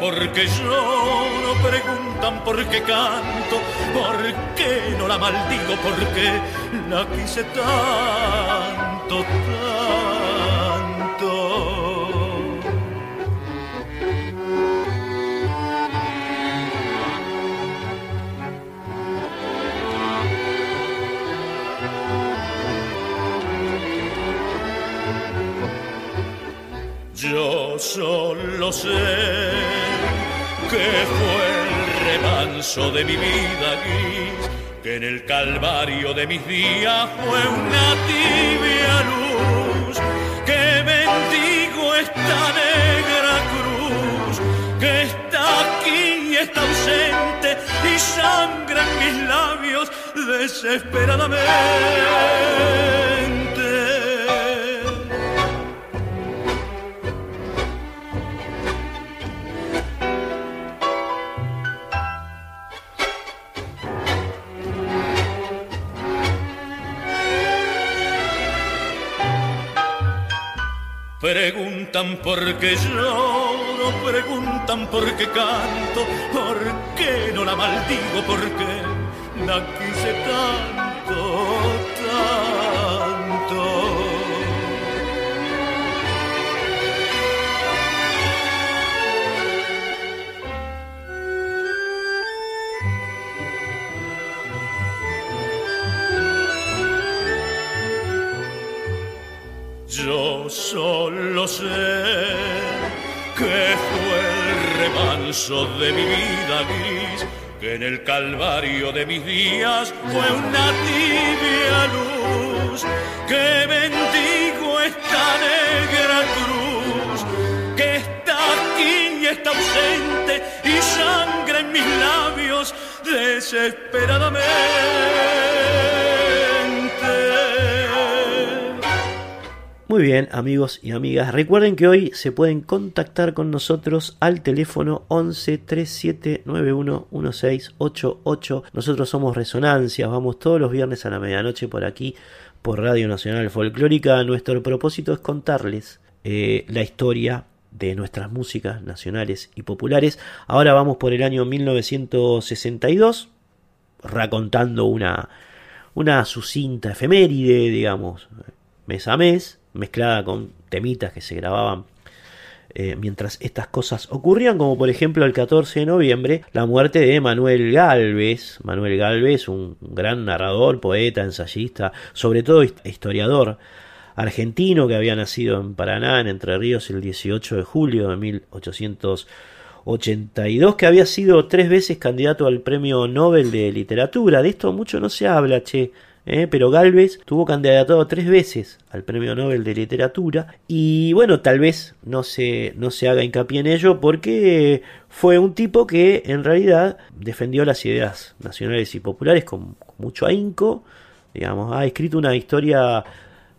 Por qué lloro, preguntan por qué canto, por qué no la maldigo, por qué la quise tanto, tanto. Yo solo sé que fue el remanso de mi vida gris, que en el calvario de mis días fue una tibia luz, que bendigo esta negra cruz, que está aquí y está ausente y sangra en mis labios desesperadamente. Preguntan por qué lloro, preguntan por qué canto, por qué no la maldigo, por qué la quise tanto. De mi vida gris, que en el calvario de mis días fue una tibia luz, que bendigo esta negra cruz, que está aquí y está ausente y sangre en mis labios desesperadamente. Muy bien, amigos y amigas, recuerden que hoy se pueden contactar con nosotros al teléfono 11 3791 1688. Nosotros somos Resonancias, vamos todos los viernes a la medianoche por aquí, por Radio Nacional Folclórica. Nuestro propósito es contarles eh, la historia de nuestras músicas nacionales y populares. Ahora vamos por el año 1962, racontando una, una sucinta efeméride, digamos, mes a mes mezclada con temitas que se grababan eh, mientras estas cosas ocurrían, como por ejemplo el 14 de noviembre, la muerte de Manuel Galvez. Manuel Galvez, un gran narrador, poeta, ensayista, sobre todo historiador argentino que había nacido en Paraná, en Entre Ríos, el 18 de julio de 1882, que había sido tres veces candidato al Premio Nobel de Literatura. De esto mucho no se habla, che. ¿Eh? pero Galvez tuvo candidatado tres veces al Premio Nobel de Literatura y bueno, tal vez no se, no se haga hincapié en ello porque fue un tipo que en realidad defendió las ideas nacionales y populares con, mucho ahínco, digamos, ha escrito una historia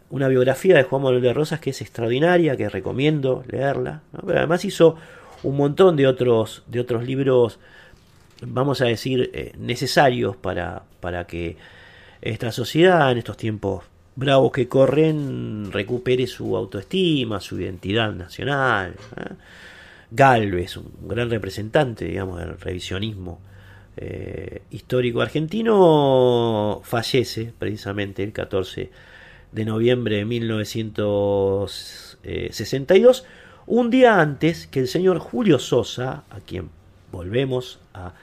una biografía de Juan Manuel de Rosas que es extraordinaria, que recomiendo leerla, pero además hizo un montón de otros, de otros libros, vamos a decir, eh, necesarios para, para que esta sociedad en estos tiempos bravos que corren recupere su autoestima, su identidad nacional. ¿eh? Galvez, un gran representante, digamos, del revisionismo eh, histórico argentino, fallece precisamente el 14 de noviembre de 1962, un día antes que el señor Julio Sosa, a quien volvemos a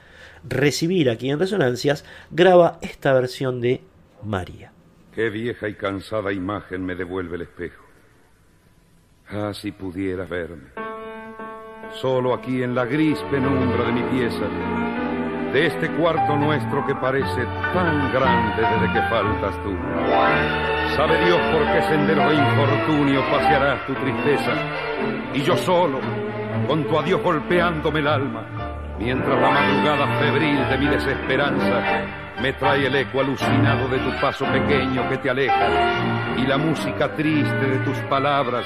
recibir aquí en Resonancias, graba esta versión de María. Qué vieja y cansada imagen me devuelve el espejo. Ah, si pudiera verme. Solo aquí en la gris penumbra de mi pieza, de este cuarto nuestro que parece tan grande desde que faltas tú. Sabe Dios por qué sendero de infortunio pasearás tu tristeza, y yo solo, con tu adiós golpeándome el alma, mientras la madrugada febril de mi desesperanza me trae el eco alucinado de tu paso pequeño que te aleja y la música triste de tus palabras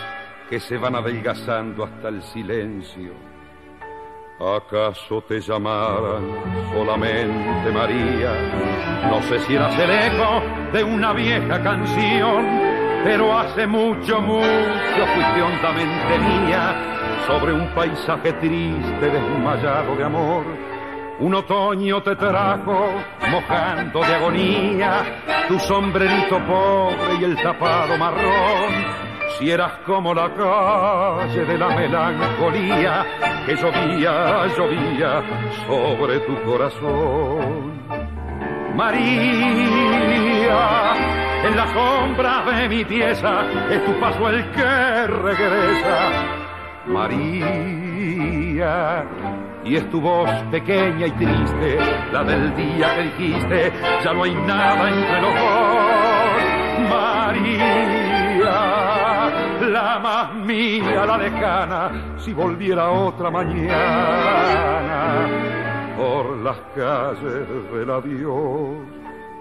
que se van adelgazando hasta el silencio. ¿Acaso te llamaran solamente María? No sé si eras el eco de una vieja canción, pero hace mucho, mucho fuiste hondamente mía sobre un paisaje triste desmayado de amor. Un otoño te trajo mojando de agonía tu sombrerito pobre y el tapado marrón. Si eras como la calle de la melancolía que llovía, llovía sobre tu corazón. María, en la sombra de mi pieza es tu paso el que regresa María. Y es tu voz pequeña y triste, la del día que dijiste, ya no hay nada entre los. María, la más mía, la lejana, si volviera otra mañana por las calles del adiós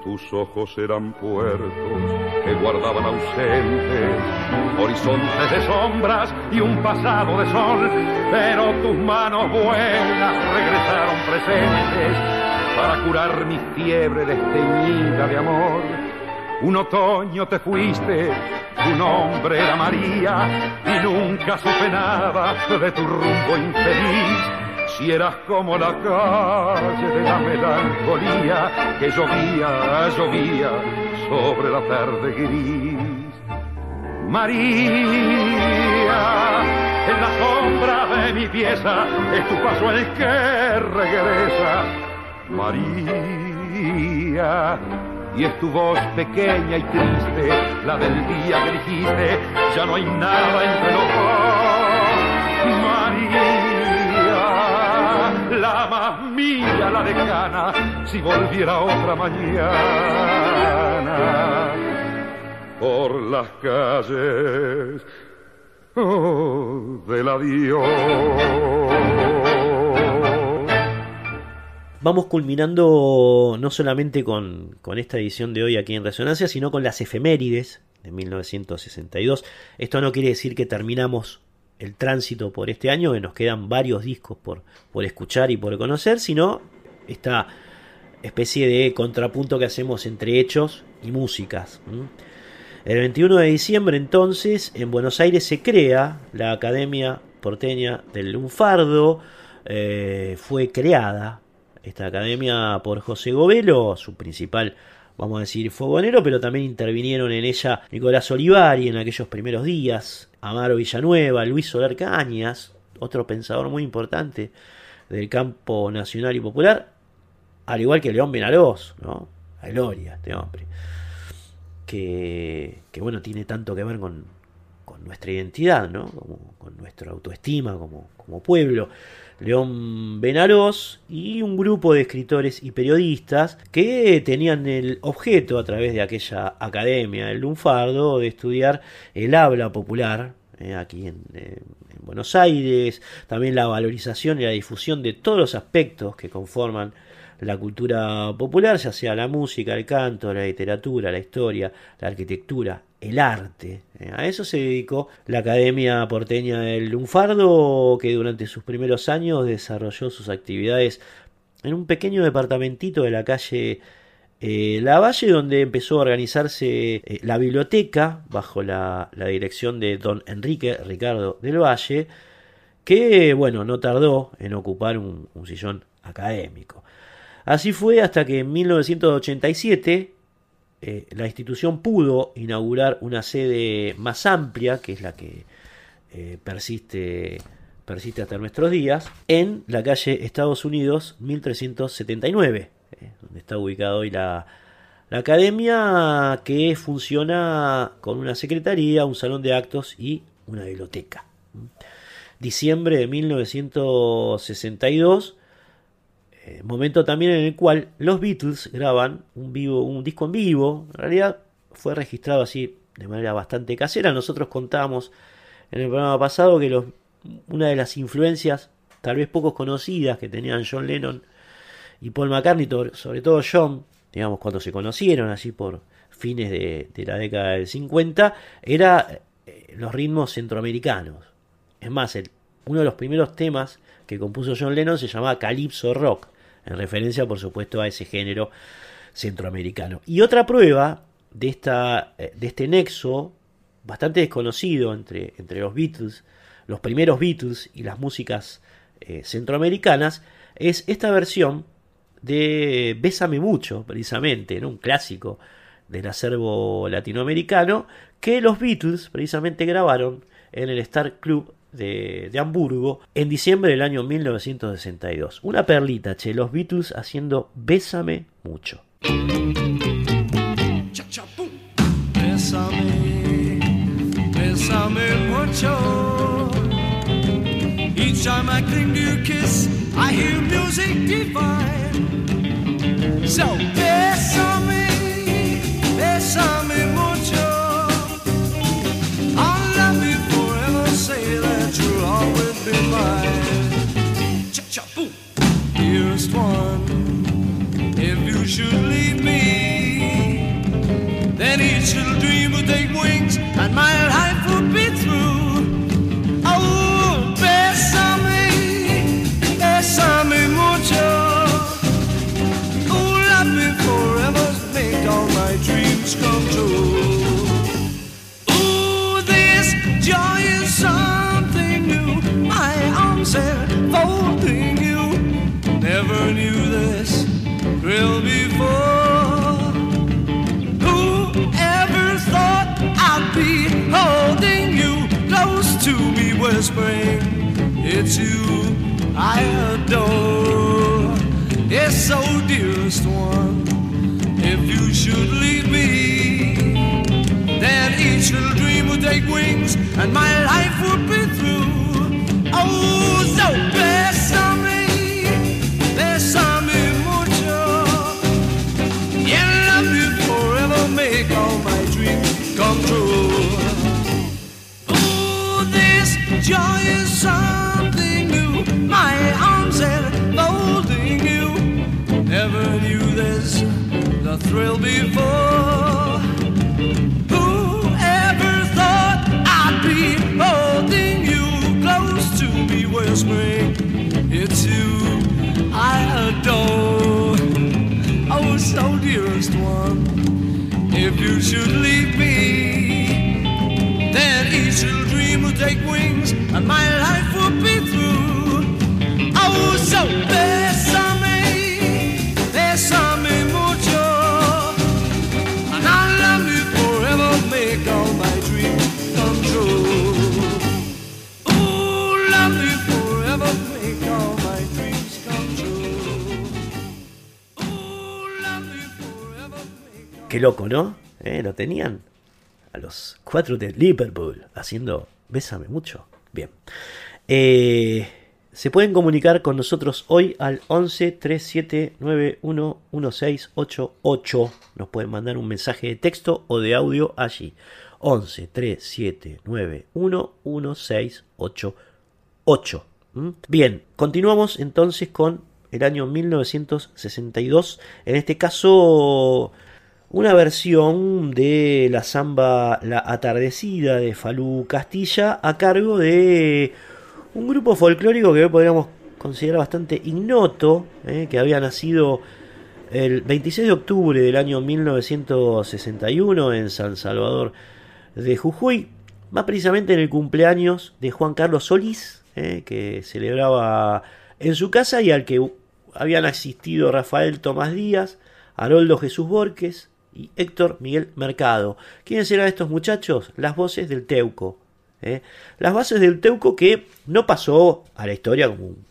tus ojos eran puertos que guardaban ausentes, horizontes de sombras y un pasado de sol, pero tus manos buenas regresaron presentes para curar mi fiebre desteñida de amor. Un otoño te fuiste, tu nombre era María y nunca supe nada de tu rumbo infeliz. Si eras como la calle de la melancolía que llovía, llovía sobre la tarde gris. María, en la sombra de mi pieza es tu paso el que regresa. María, y es tu voz pequeña y triste, la del día que dijiste, ya no hay nada entre los dos. María, la más mía, la decana, si volviera otra mañana por las calles oh, del adiós. Vamos culminando no solamente con, esta edición de hoy aquí en Resonancia, sino con las efemérides de 1962. Esto no quiere decir que terminamos el tránsito por este año, que nos quedan varios discos por, por escuchar y por conocer, sino esta especie de contrapunto que hacemos entre hechos y músicas. El 21 de diciembre entonces en Buenos Aires se crea la Academia Porteña del Lunfardo, eh, fue creada esta academia por José Govelo, su principal, vamos a decir, fogonero, pero también intervinieron en ella Nicolás Olivari en aquellos primeros días, Amaro Villanueva, Luis Soler Cañas, otro pensador muy importante del campo nacional y popular, al igual que León Benarós, ¿no? La gloria, este hombre. Que, que bueno, tiene tanto que ver con, con nuestra identidad, ¿no? Como, con nuestra autoestima como, como pueblo. León Benarós y un grupo de escritores y periodistas que tenían el objeto a través de aquella academia del lunfardo de estudiar el habla popular eh, aquí en, en, Buenos Aires, también la valorización y la difusión de todos los aspectos que conforman la cultura popular, ya sea la música, el canto, la literatura, la historia, la arquitectura, el arte. Eh, a eso se dedicó la Academia Porteña del Lunfardo, que durante sus primeros años desarrolló sus actividades en un pequeño departamentito de la calle eh, La Valle, donde empezó a organizarse eh, la biblioteca bajo la, dirección de don Enrique Ricardo del Valle, que, bueno, no tardó en ocupar un sillón académico. Así fue hasta que en 1987 eh, la institución pudo inaugurar una sede más amplia, que es la que eh, persiste, persiste hasta nuestros días, en la calle Estados Unidos 1379, eh, donde está ubicada hoy la, la academia que funciona con una secretaría, un salón de actos y una biblioteca. Diciembre de 1962 eh, momento también en el cual los Beatles graban un, vivo, un disco en vivo. En realidad fue registrado así de manera bastante casera. Nosotros contamos en el programa pasado que los, una de las influencias, tal vez pocos conocidas, que tenían John Lennon y Paul McCartney, sobre todo John, digamos, cuando se conocieron, así por fines de, la década del 50, era eh, los ritmos centroamericanos. Es más, el, uno de los primeros temas que compuso John Lennon se llamaba Calypso Rock en referencia por supuesto a ese género centroamericano. Y otra prueba de, esta, eh, de este nexo bastante desconocido entre, entre los Beatles, los primeros Beatles y las músicas eh, centroamericanas, es esta versión de Bésame mucho, precisamente, un clásico del acervo latinoamericano, que los Beatles precisamente grabaron en el Star Club de, Hamburgo en diciembre del año 1962. Una perlita, che, los Beatles haciendo Bésame mucho. Bésame, bésame mucho. Each time I cling to your kiss, I hear music divine. So, bésame, bésame one, if you should leave me, then each little dream will take wings and my life to me, whispering, It's you I adore. Yes, so dearest one, if you should leave me, then each little dream would take wings and my life would be thrill before. Whoever thought I'd be holding you close to me, whispering, It's you I adore. Oh, so dearest one, if you should leave me, then each little dream will take wings and my life will be through. Oh, so bésame, Qué loco, ¿no? ¿Eh? Lo tenían a los cuatro de Liverpool haciendo Bésame mucho. Bien. Eh, se pueden comunicar con nosotros hoy al 11 3791 1688. Nos pueden mandar un mensaje de texto o de audio allí. 11 3791 1688. ¿Mm? Bien, continuamos entonces con el año 1962. En este caso, una versión de la samba La Atardecida de Falú Castilla a cargo de un grupo folclórico que hoy podríamos considerar bastante ignoto, eh, que había nacido el 26 de octubre del año 1961 en San Salvador de Jujuy, más precisamente en el cumpleaños de Juan Carlos Solís, eh, que celebraba en su casa y al que habían asistido Rafael Tomás Díaz, Haroldo Jesús Borges y Héctor Miguel Mercado. ¿Quiénes eran estos muchachos? Las voces del Teuco. ¿eh? Las voces del Teuco que no pasó a la historia como un,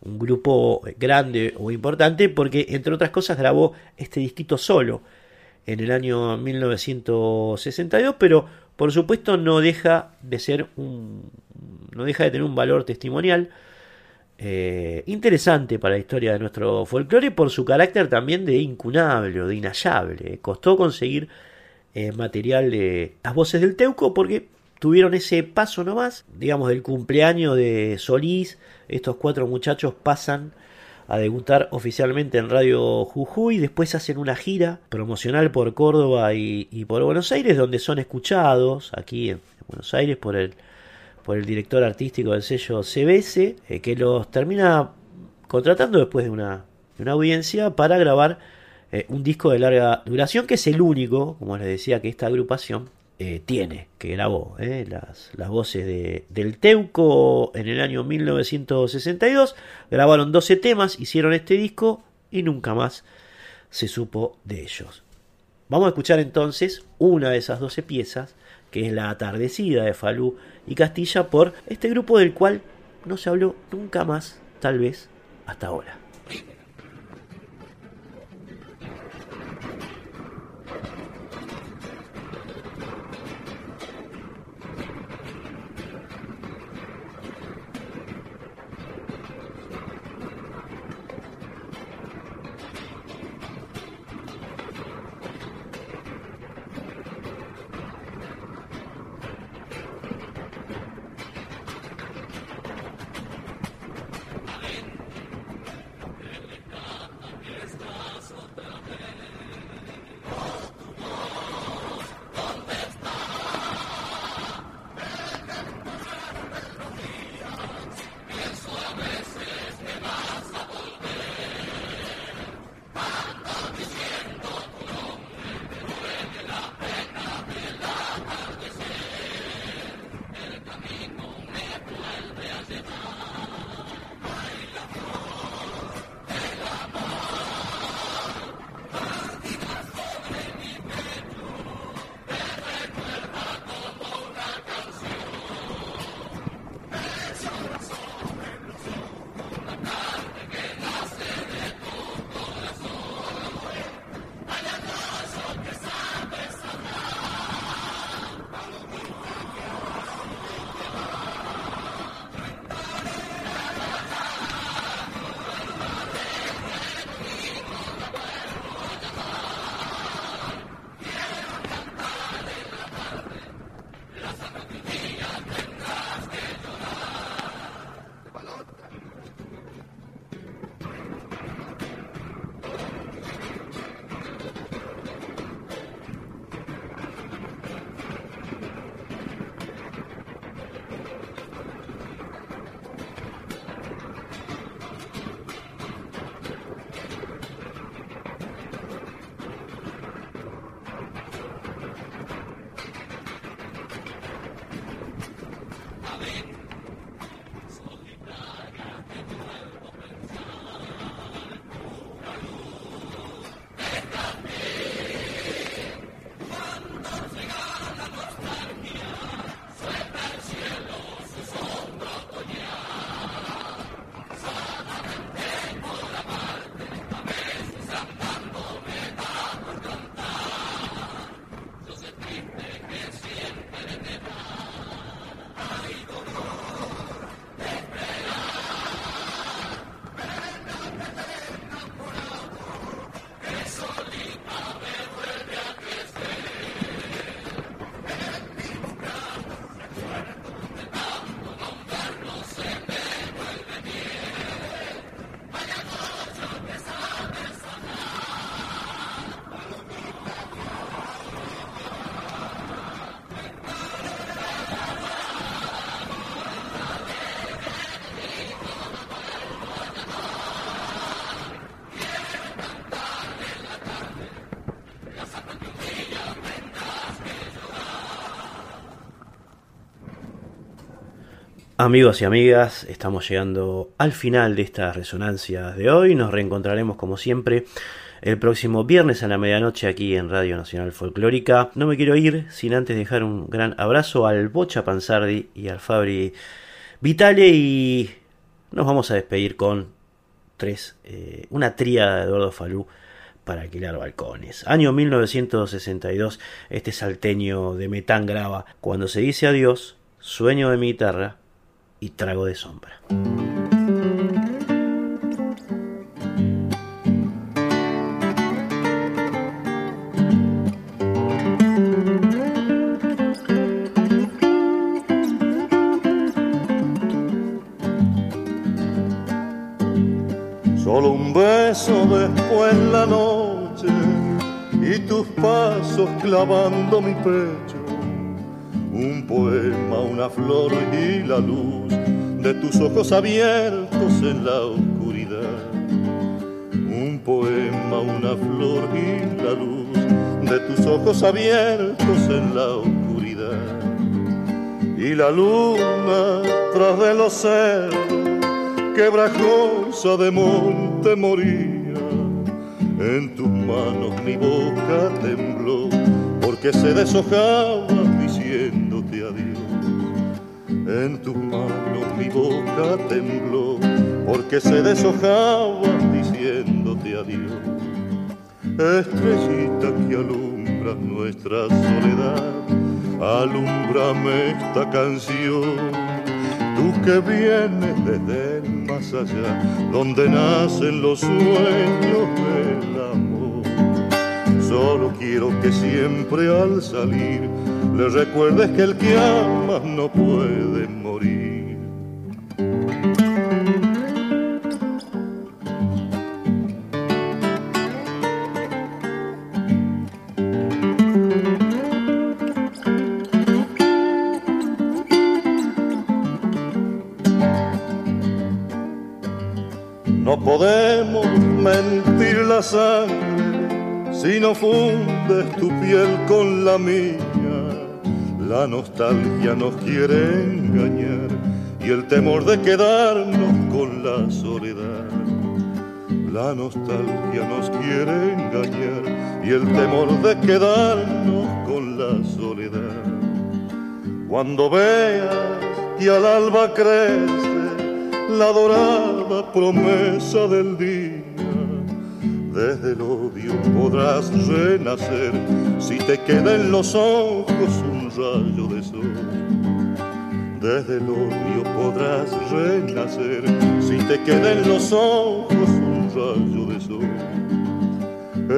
grupo grande o importante porque entre otras cosas grabó este disquito solo en el año 1962, pero por supuesto no deja de ser un no deja de tener un valor testimonial eh, interesante para la historia de nuestro folclore por su carácter también de incunable o de inhallable. Costó conseguir eh, material de las voces del Teuco porque tuvieron ese paso nomás, digamos, del cumpleaños de Solís. Estos cuatro muchachos pasan a debutar oficialmente en Radio Jujuy. Después hacen una gira promocional por Córdoba y, y por Buenos Aires, donde son escuchados aquí en Buenos Aires por el por el director artístico del sello CBS, eh, que los termina contratando después de una, una audiencia para grabar eh, un disco de larga duración, que es el único, como les decía, que esta agrupación eh, tiene, que grabó las, las, voces de, del Teuco en el año 1962. Grabaron 12 temas, hicieron este disco y nunca más se supo de ellos. Vamos a escuchar entonces una de esas 12 piezas que es la atardecida de Falú y Castilla por este grupo del cual no se habló nunca más, tal vez hasta ahora. Amigos y amigas, estamos llegando al final de estas resonancias de hoy. Nos reencontraremos como siempre el próximo viernes a la medianoche aquí en Radio Nacional Folclórica. No me quiero ir sin antes dejar un gran abrazo al Bocha Panzardi y al Fabri Vitale y nos vamos a despedir con tres, eh, una tríada de Eduardo Falú para alquilar balcones. Año 1962, este salteño de Metán graba Cuando se dice adiós, sueño de mi guitarra y trago de sombra. Solo un beso después la noche y tus pasos clavando mi pecho un poema, una flor y la luz de tus ojos abiertos en la oscuridad. Un poema, una flor y la luz de tus ojos abiertos en la oscuridad. Y la luna tras de los cerros, quebrajosa de monte moría. En tus manos mi boca tembló porque se deshojaba adiós. En tus manos mi boca tembló porque se deshojaba diciéndote adiós. Estrellita que alumbra nuestra soledad, alumbrame esta canción. Tú que vienes desde el más allá, donde nacen los sueños del amor. Solo quiero que siempre al salir le recuerdes que el que ama no puede morir. No podemos mentir la sangre si no fundes tu piel con la mía. La nostalgia nos quiere engañar y el temor de quedarnos con la soledad. La nostalgia nos quiere engañar y el temor de quedarnos con la soledad. Cuando veas que al alba crece la dorada promesa del día, desde el odio podrás renacer si te queda en los ojos rayo de sol. Desde el odio podrás renacer si te queda en los ojos un rayo de sol.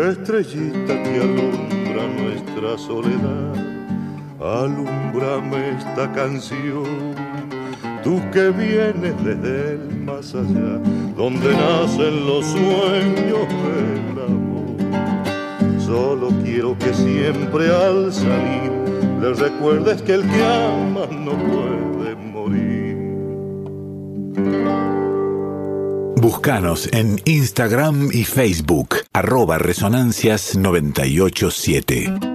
Estrellita que alumbra nuestra soledad, alumbrame esta canción. Tú que vienes desde el más allá, donde nacen los sueños del amor. Solo quiero que siempre al salir le recuerdes que el que ama no puede morir. Búscanos en Instagram y Facebook, arroba Resonancias 987.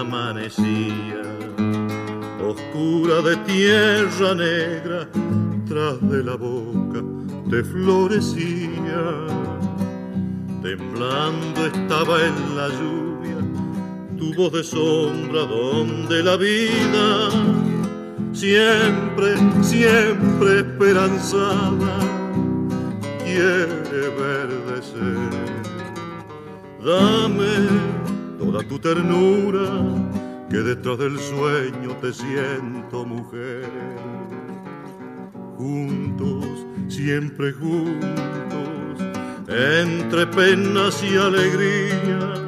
Amanecía, oscura de tierra negra, tras de la boca te florecía. Temblando estaba en la lluvia tu voz de sombra donde la vida siempre, siempre esperanzada quiere verdecer. Dame toda tu ternura, que detrás del sueño te siento mujer. Juntos, siempre juntos, entre penas y alegrías,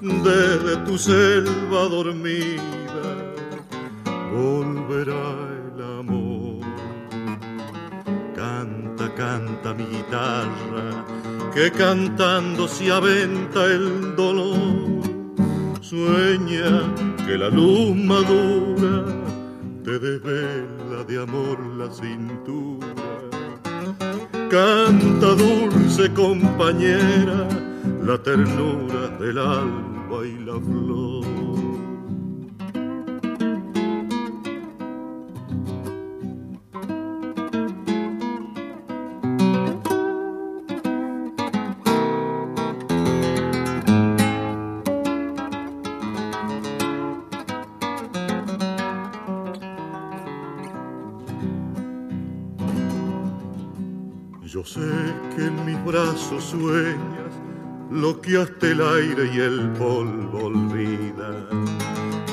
desde tu selva dormida, volverá el amor. Canta, canta mi guitarra, que cantando se aventa el dolor. Sueña que la luz madura te desvela de amor la cintura. Canta dulce compañera la ternura del alba y la flor. Yo sé que en mis brazos sueñas lo que hasta el aire y el polvo olvida.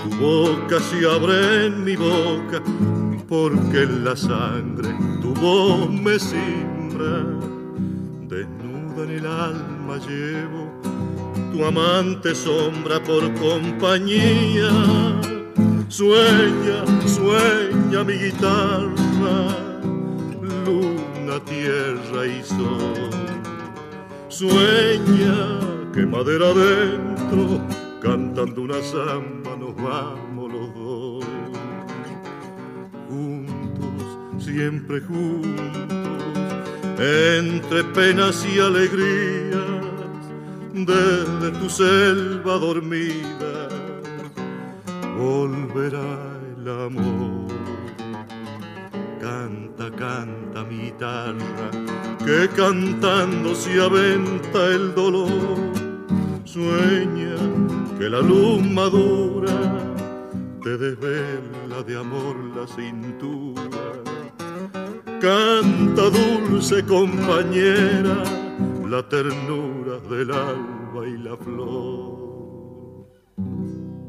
Tu boca se abre en mi boca porque en la sangre tu voz me simbra. Desnuda en el alma llevo tu amante sombra por compañía. Sueña, sueña mi guitarra tierra y sol. Sueña que madera adentro, cantando una samba, nos vamos los dos. Juntos, siempre juntos, entre penas y alegrías, desde tu selva dormida, volverá el amor canta, canta mi guitarra, que cantando se aventa el dolor. Sueña que la luz madura te desvela de amor la cintura. Canta dulce compañera la ternura del alba y la flor.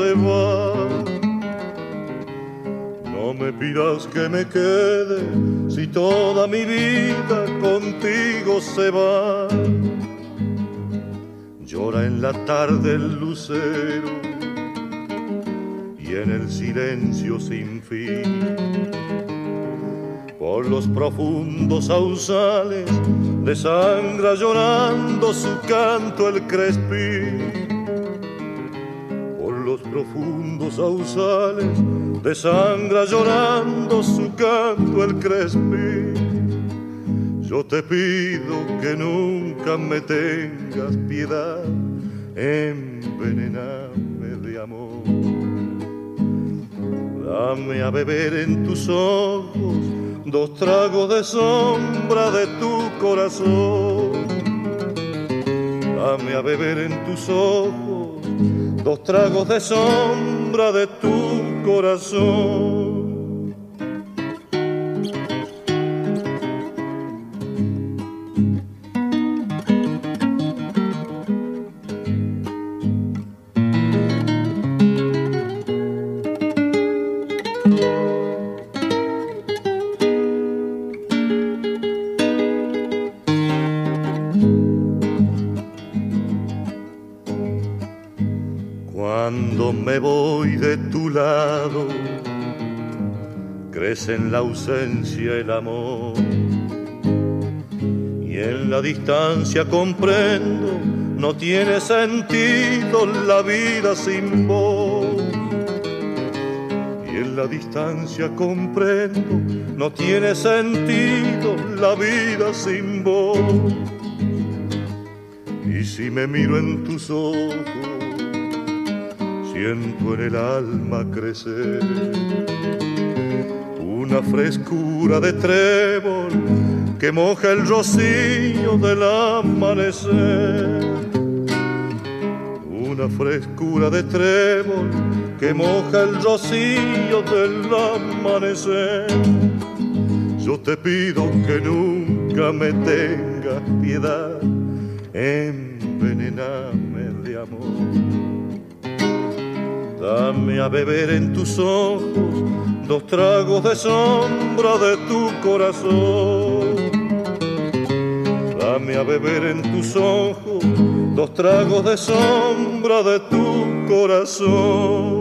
Se va. No me pidas que me quede si toda mi vida contigo se va. Llora en la tarde el lucero y en el silencio sin fin. Por los profundos sausales desangra llorando su canto el crespín. Sausales desangra llorando su canto el crespín. Yo te pido que nunca me tengas piedad, envenename de amor. Dame a beber en tus ojos dos tragos de sombra de tu corazón. Dame a beber en tus ojos dos tragos de sombra de tu corazón. En la ausencia el amor. Y en la distancia comprendo, no tiene sentido la vida sin vos. Y en la distancia comprendo, no tiene sentido la vida sin vos. Y si me miro en tus ojos, siento en el alma crecer una frescura de trébol que moja el rocío del amanecer. Una frescura de trébol que moja el rocío del amanecer. Yo te pido que nunca me tengas piedad, envenename de amor. Dame a beber en tus ojos dos tragos de sombra de tu corazón. Dame a beber en tus ojos dos tragos de sombra de tu corazón.